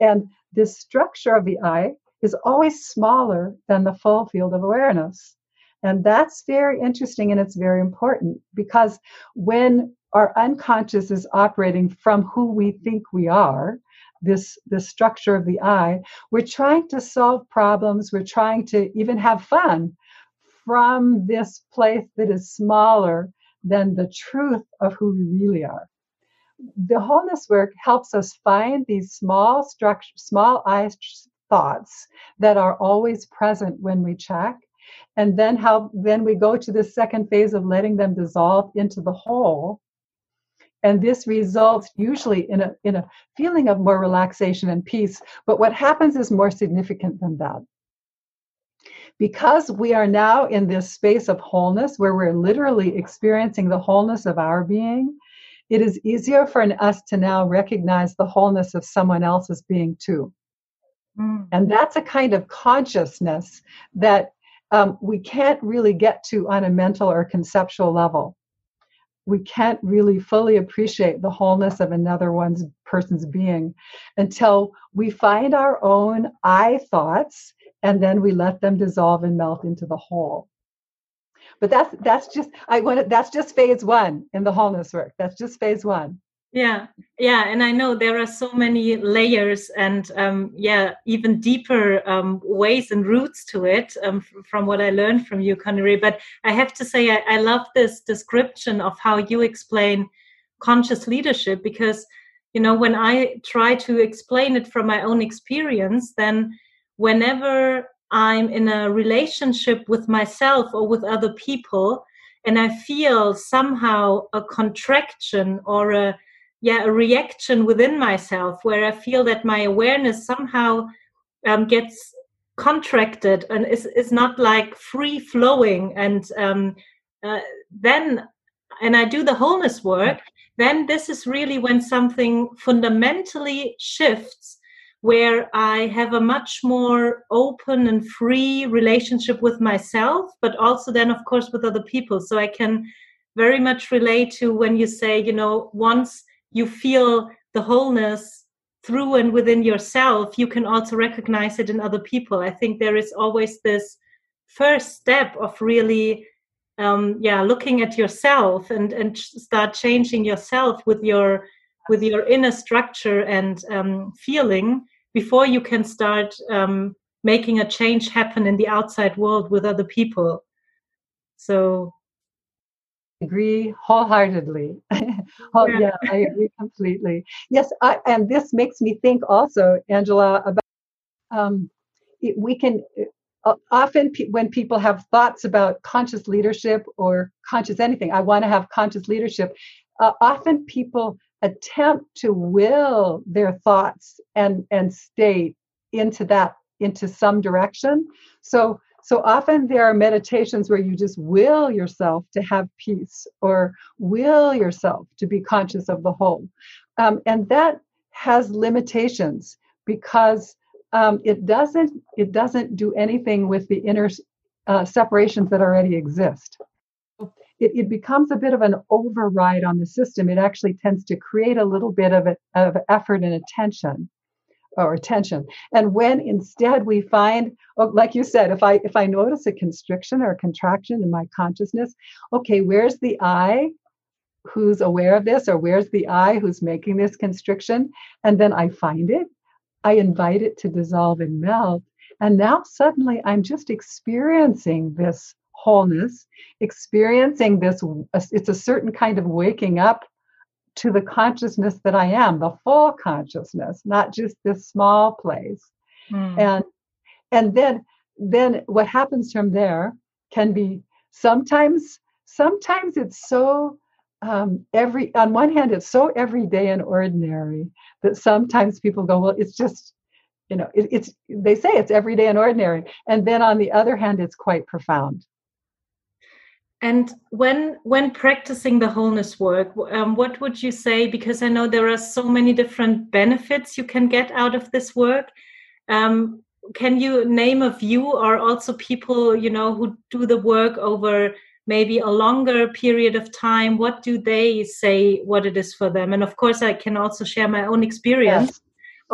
And this structure of the I is always smaller than the full field of awareness. And that's very interesting and it's very important because when our unconscious is operating from who we think we are, this, this structure of the I, we're trying to solve problems, we're trying to even have fun from this place that is smaller than the truth of who we really are. The wholeness work helps us find these small structure, small I thoughts that are always present when we check and then how then we go to the second phase of letting them dissolve into the whole. And this results usually in a in a feeling of more relaxation and peace. But what happens is more significant than that. Because we are now in this space of wholeness where we're literally experiencing the wholeness of our being it is easier for us to now recognize the wholeness of someone else's being too. Mm. And that's a kind of consciousness that um, we can't really get to on a mental or conceptual level. We can't really fully appreciate the wholeness of another one's person's being until we find our own I thoughts and then we let them dissolve and melt into the whole. But that's that's just I want to, that's just phase one in the wholeness work. That's just phase one yeah yeah and i know there are so many layers and um, yeah even deeper um, ways and roots to it um, from what i learned from you Connirae but i have to say I, I love this description of how you explain conscious leadership because you know when i try to explain it from my own experience then whenever i'm in a relationship with myself or with other people and i feel somehow a contraction or a yeah a reaction within myself where i feel that my awareness somehow um, gets contracted and is, is not like free flowing and um, uh, then and i do the wholeness work then this is really when something fundamentally shifts where i have a much more open and free relationship with myself but also then of course with other people. So i can very much relate to when you say you know once you feel the wholeness through and within yourself, you can also recognize it in other people. I think there is always this first step of really um, yeah looking at yourself and and start changing yourself with your with your inner structure and um, feeling before you can start um, making a change happen in the outside world with other people so agree wholeheartedly. [LAUGHS] oh, yeah. yeah, I agree completely. Yes, I, and this makes me think also, Angela, about um, it, we can uh, often pe- when people have thoughts about conscious leadership or conscious anything, I want to have conscious leadership. Uh, often people attempt to will their thoughts and and state into that into some direction. So So often there are meditations where you just will yourself to have peace or will yourself to be conscious of the whole. Um, and that has limitations because um, it doesn't it doesn't do anything with the inner uh, separations that already exist. It, it, becomes a bit of an override on the system. It actually tends to create a little bit of, it, of effort and attention or attention. And when instead we find, oh, like you said, if I if I notice a constriction or a contraction in my consciousness, okay, where's the I who's aware of this, or where's the I who's making this constriction? And then I find it, I invite it to dissolve and melt. And now suddenly I'm just experiencing this wholeness, experiencing this. It's a certain kind of waking up to the consciousness that I am, the full consciousness, not just this small place. Mm. And and then then what happens from there can be sometimes sometimes it's so um, every on one hand it's so everyday and ordinary that sometimes people go well it's just you know it, it's they say it's everyday and ordinary and then on the other hand it's quite profound and when when practicing the wholeness work um, what would you say? Because i know there are so many different benefits you can get out of this work. Um, can you name a few? Or also people you know who do the work over maybe a longer period of time what do they say what it is for them? And of course i can also share my own experience. Yes.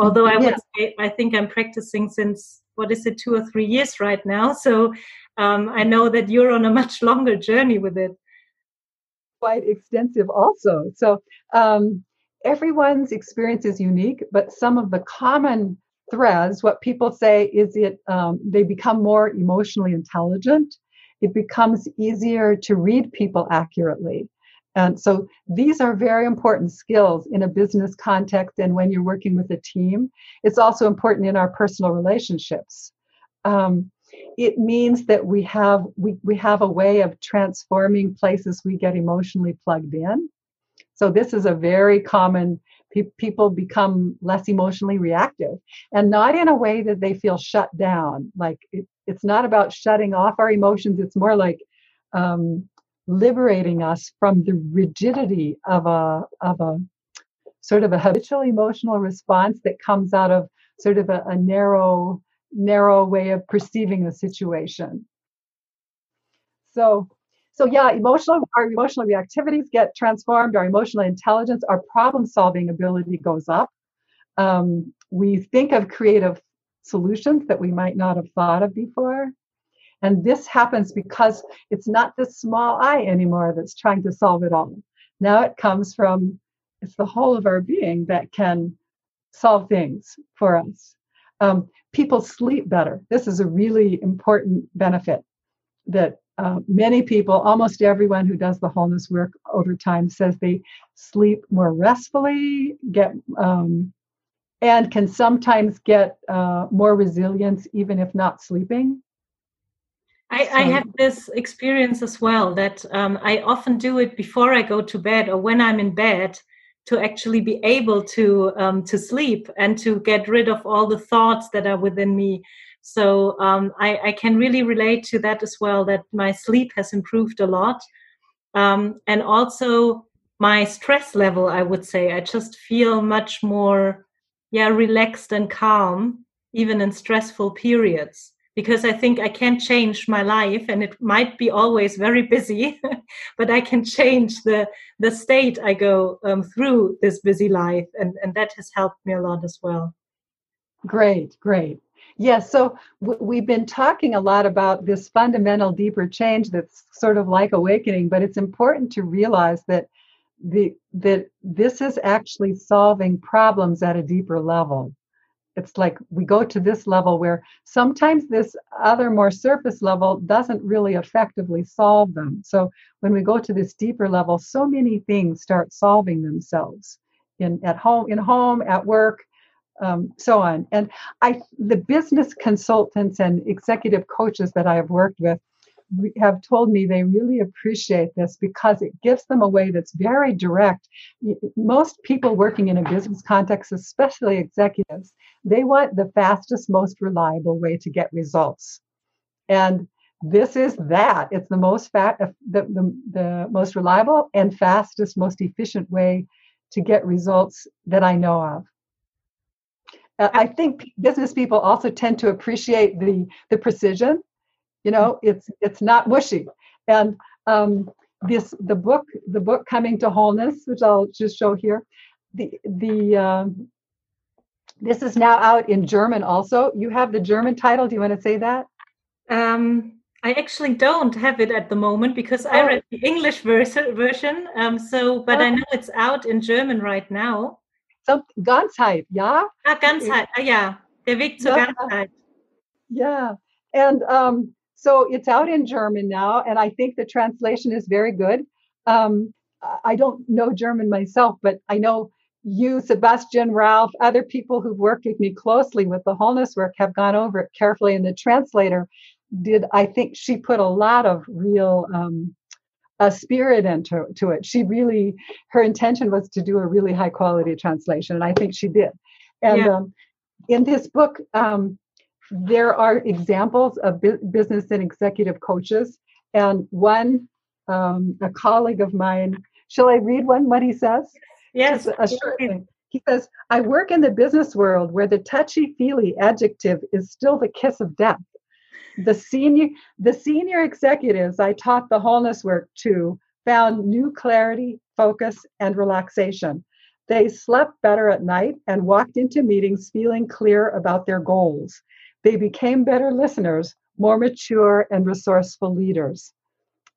although i would say i think i'm practicing since what is it two or three years right now. So um, I know that you're on a much longer journey with it. Quite extensive, also. So um, everyone's experience is unique, but some of the common threads, what people say is it um, they become more emotionally intelligent. It becomes easier to read people accurately. And so these are very important skills in a business context and when you're working with a team. It's also important in our personal relationships. Um, it means that we have we, we have a way of transforming places we get emotionally plugged in. So this is a very common pe- people become less emotionally reactive and not in a way that they feel shut down. Like it, it's not about shutting off our emotions. It's more like um, liberating us from the rigidity of a of a sort of a habitual emotional response that comes out of sort of a, a narrow narrow way of perceiving the situation. So, so yeah, emotional our emotional reactivities get transformed. Our emotional intelligence, our problem solving ability goes up. Um, we think of creative solutions that we might not have thought of before. And this happens because it's not the small I anymore that's trying to solve it all. Now it comes from it's the whole of our being that can solve things for us. Um, people sleep better. This is a really important benefit that uh, many people, almost everyone who does the wholeness work over time, says they sleep more restfully, get um, and can sometimes get uh, more resilience even if not sleeping. I, I, have this experience as well that um, I often do it before I go to bed or when I'm in bed to actually be able to um, to sleep and to get rid of all the thoughts that are within me. So um, I, I, can really relate to that as well that my sleep has improved a lot. Um, and also my stress level i would say. I just feel much more yeah relaxed and calm even in stressful periods because I think I can't change my life and it might be always very busy, [LAUGHS] but I can change the, the state I go um, through this busy life. And, and that has helped me a lot as well. Great, great. Yes, so w- we've been talking a lot about this fundamental deeper change that's sort of like awakening, but it's important to realize that the that this is actually solving problems at a deeper level it's like we go to this level where sometimes this other more surface level doesn't really effectively solve them. So when we go to this deeper level so many things start solving themselves in at home in home at work um, so on. And i the business consultants and executive coaches that i have worked with have told me they really appreciate this because it gives them a way that's very direct. Most people working in a business context, especially executives, they want the fastest, most reliable way to get results. And this is that. It's the most fa- uh, the, the, the most reliable and fastest, most efficient way to get results that I know of. Uh, I think business people also tend to appreciate the the precision. You know, it's it's not mushy. And um, this the book the book coming to wholeness, which I'll just show here. The the um, this is now out in German also. You have the German title. Do you want to say that? Um, I actually don't have it at the moment because I oh. read the English version. version um, so, but I oh. know it's out in German right now. So, Ganzheit, ja? Ah, Ganzheit, ah, ja. Der Weg zur yeah. Ganzheit. Yeah. And um, so it's out in German now, and I think the translation is very good. Um, I don't know German myself, but I know you, Sebastian, Ralph, other people who've worked with me closely with the wholeness work have gone over it carefully. And the translator did, I think she put a lot of real um, a spirit into to it. She really, her intention was to do a really high quality translation, and I think she did. And yeah. um, in this book, um, there are examples of bu- business and executive coaches, and one, um, a colleague of mine. Shall I read one? What he says? Yes. A short thing. He says, I work in the business world where the touchy feely adjective is still the kiss of death the senior the senior executives I taught the wholeness work to found new clarity, focus, and relaxation. They slept better at night and walked into meetings feeling clear about their goals. They became better listeners, more mature and resourceful leaders.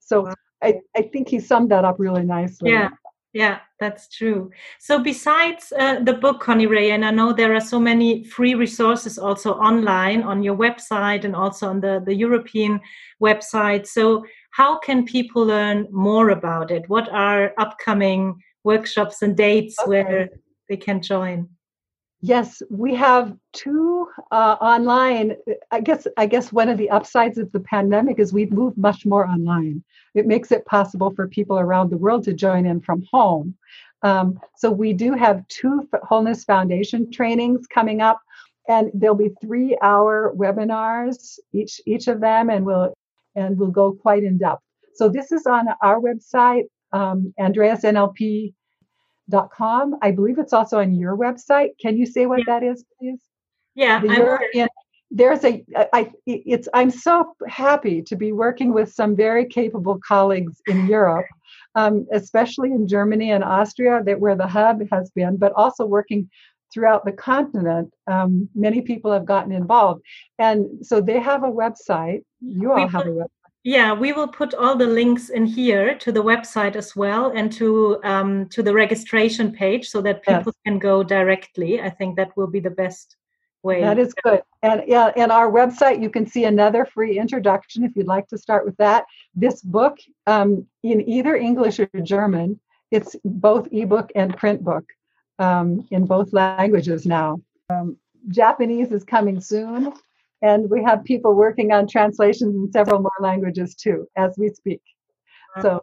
So I, I think he summed that up really nicely. Yeah. Yeah, that's true. So, besides uh, the book, Connirae, and I know there are so many free resources also online on your website and also on the, the European website. So, how can people learn more about it? What are upcoming workshops and dates okay. where they can join? Yes, we have two uh, online. I guess I guess one of the upsides of the pandemic is we've moved much more online. It makes it possible for people around the world to join in from home. Um, so we do have two Wholeness Foundation trainings coming up, and there'll be three-hour webinars each each of them, and we'll and we'll go quite in depth. So this is on our website, um, AndreasNLP com. I believe it's also on your website. Can you say what yeah. that is, please? Yeah, the European, there's a I it's I'm so happy to be working with some very capable colleagues in Europe, um, especially in Germany and Austria, that where the hub has been, but also working throughout the continent. Um, many people have gotten involved, and so they have a website. You all have a website. Yeah, we will put all the links in here to the website as well and to um, to the registration page so that people yes. can go directly. I think that will be the best way. That is good. And yeah, and our website you can see another free introduction if you'd like to start with that. This book um, in either English or German. It's both ebook and print book um, in both languages now. Um, Japanese is coming soon and we have people working on translations in several more languages too as we speak so,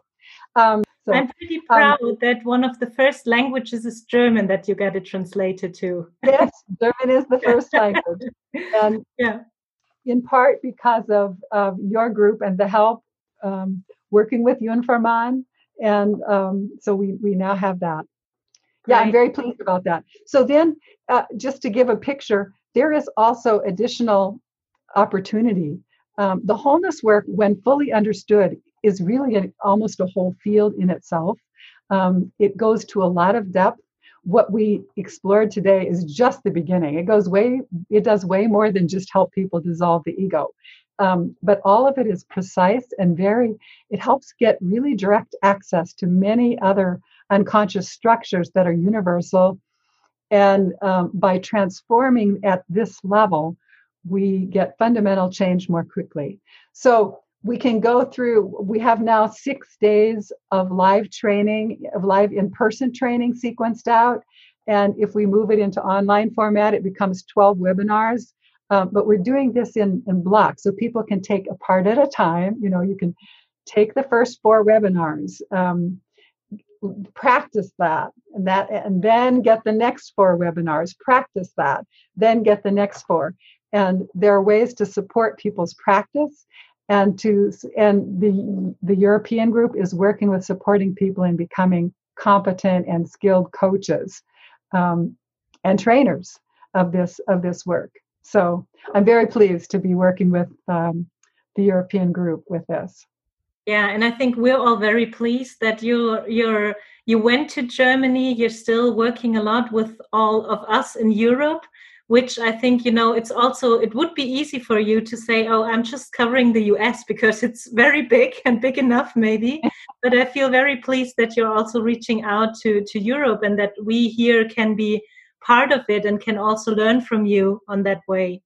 um, so i'm pretty um, proud um, that one of the first languages is german that you get it translated to [LAUGHS] yes german is the first language [LAUGHS] and yeah in part because of, of your group and the help um, working with Unforman. And um, so we, we now have that. Yeah, I'm very pleased about that. So then, uh, just to give a picture, there is also additional opportunity. Um, the wholeness work, when fully understood, is really a, almost a whole field in itself. Um, it goes to a lot of depth. What we explored today is just the beginning. It goes way, it does way more than just help people dissolve the ego. Um, but all of it is precise and very, it helps get really direct access to many other unconscious structures that are universal. And um, by transforming at this level, we get fundamental change more quickly. So we can go through, we have now six days of live training, of live in person training sequenced out. And if we move it into online format, it becomes 12 webinars. Um, but we're doing this in, in blocks so people can take a part at a time. You know, you can take the first four webinars, um, practice that, and that, and then get the next four webinars, practice that, then get the next four and there are ways to support people's practice and to and the the European group is working with supporting people in becoming competent and skilled coaches um, and trainers of this of this work. So I'm very pleased to be working with um, the European group with this. Yeah, and I think we're all very pleased that you're you're you went to Germany. You're still working a lot with all of us in Europe, which I think you know it's also it would be easy for you to say, "Oh, I'm just covering the US [LAUGHS] because it's very big and big enough, maybe." [LAUGHS] but I feel very pleased that you're also reaching out to to Europe and that we here can be part of it and can also learn from you on that way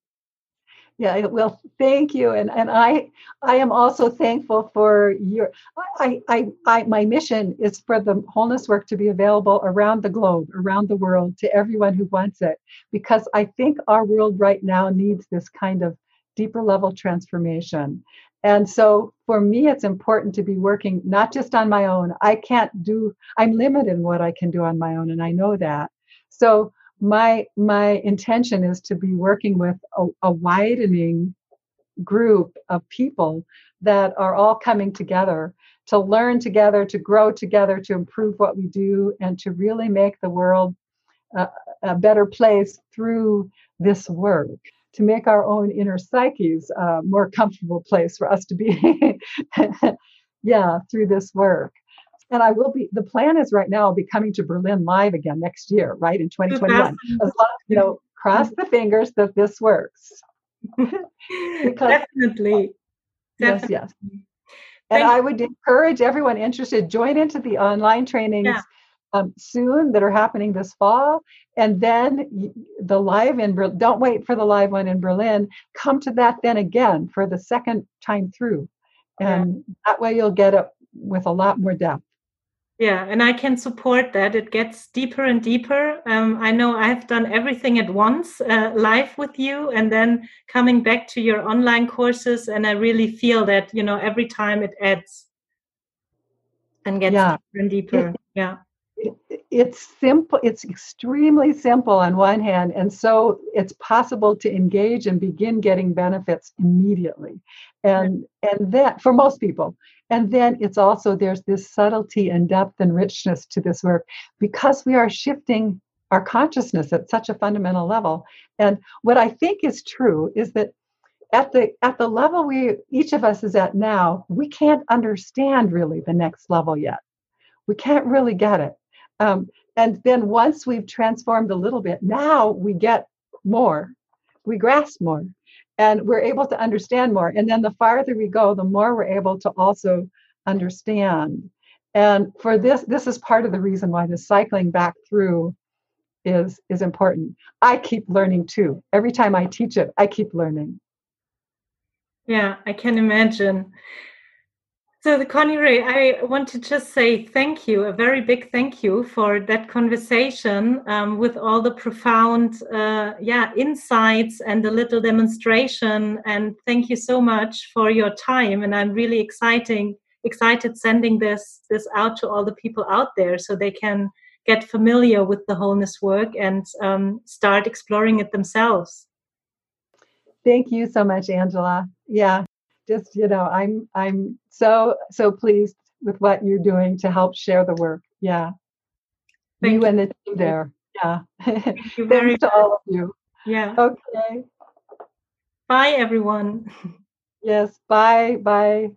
yeah well thank you. And and i i am also thankful for your I, I i my mission is for the wholeness work to be available around the globe around the world to everyone who wants it. Because i think our world right now needs this kind of deeper level transformation. And so for me it's important to be working not just on my own. I can't do i'm limited in what i can do on my own and i know that. So my my intention is to be working with a, a widening group of people that are all coming together to learn together to grow together to improve what we do and to really make the world a, a better place through this work. To make our own inner psyches a more comfortable place for us to be. [LAUGHS] Yeah through this work and I will be. The plan is right now I'll be coming to Berlin live again next year, right in 2021. As long you know, [LAUGHS] cross the fingers that this works. [LAUGHS] Definitely. Yes, Definitely. yes. And Thank I would encourage everyone interested join into the online trainings yeah. um, soon that are happening this fall, and then the live in Berlin. Don't wait for the live one in Berlin. Come to that then again for the second time through, and yeah. that way you'll get it with a lot more depth yeah and i can support that. It gets deeper and deeper. Um, i know i've done everything at once uh, live with you and then coming back to your online courses and i really feel that you know every time it adds and gets yeah. deeper and deeper. Yeah. it's simple it's extremely simple on one hand and so it's possible to engage and begin getting benefits immediately. And and that for most people and then it's also there's this subtlety and depth and richness to this work because we are shifting our consciousness at such a fundamental level. And what i think is true is that at the at the level we each of us is at now we can't understand really the next level yet. We can't really get it. Um, and then once we've transformed a little bit now we get more. We grasp more and we're able to understand more. And then the farther we go the more we're able to also understand. And for this this is part of the reason why the cycling back through is is important. I keep learning too. Every time i teach it i keep learning. Yeah i can imagine so, the Connirae, I want to just say thank you, a very big thank you for that conversation um, with all the profound, uh, yeah, insights and the little demonstration. And thank you so much for your time. And I'm really exciting, excited sending this this out to all the people out there so they can get familiar with the wholeness work and um, start exploring it themselves. Thank you so much, Angela. Yeah, just you know i'm i'm so so pleased with what you're doing to help share the work. Yeah. Thank you, you. and the team there. Yeah. Thank you [LAUGHS] very thanks to all of you. Yeah. Okay. Bye everyone. [LAUGHS] Yes. Bye. Bye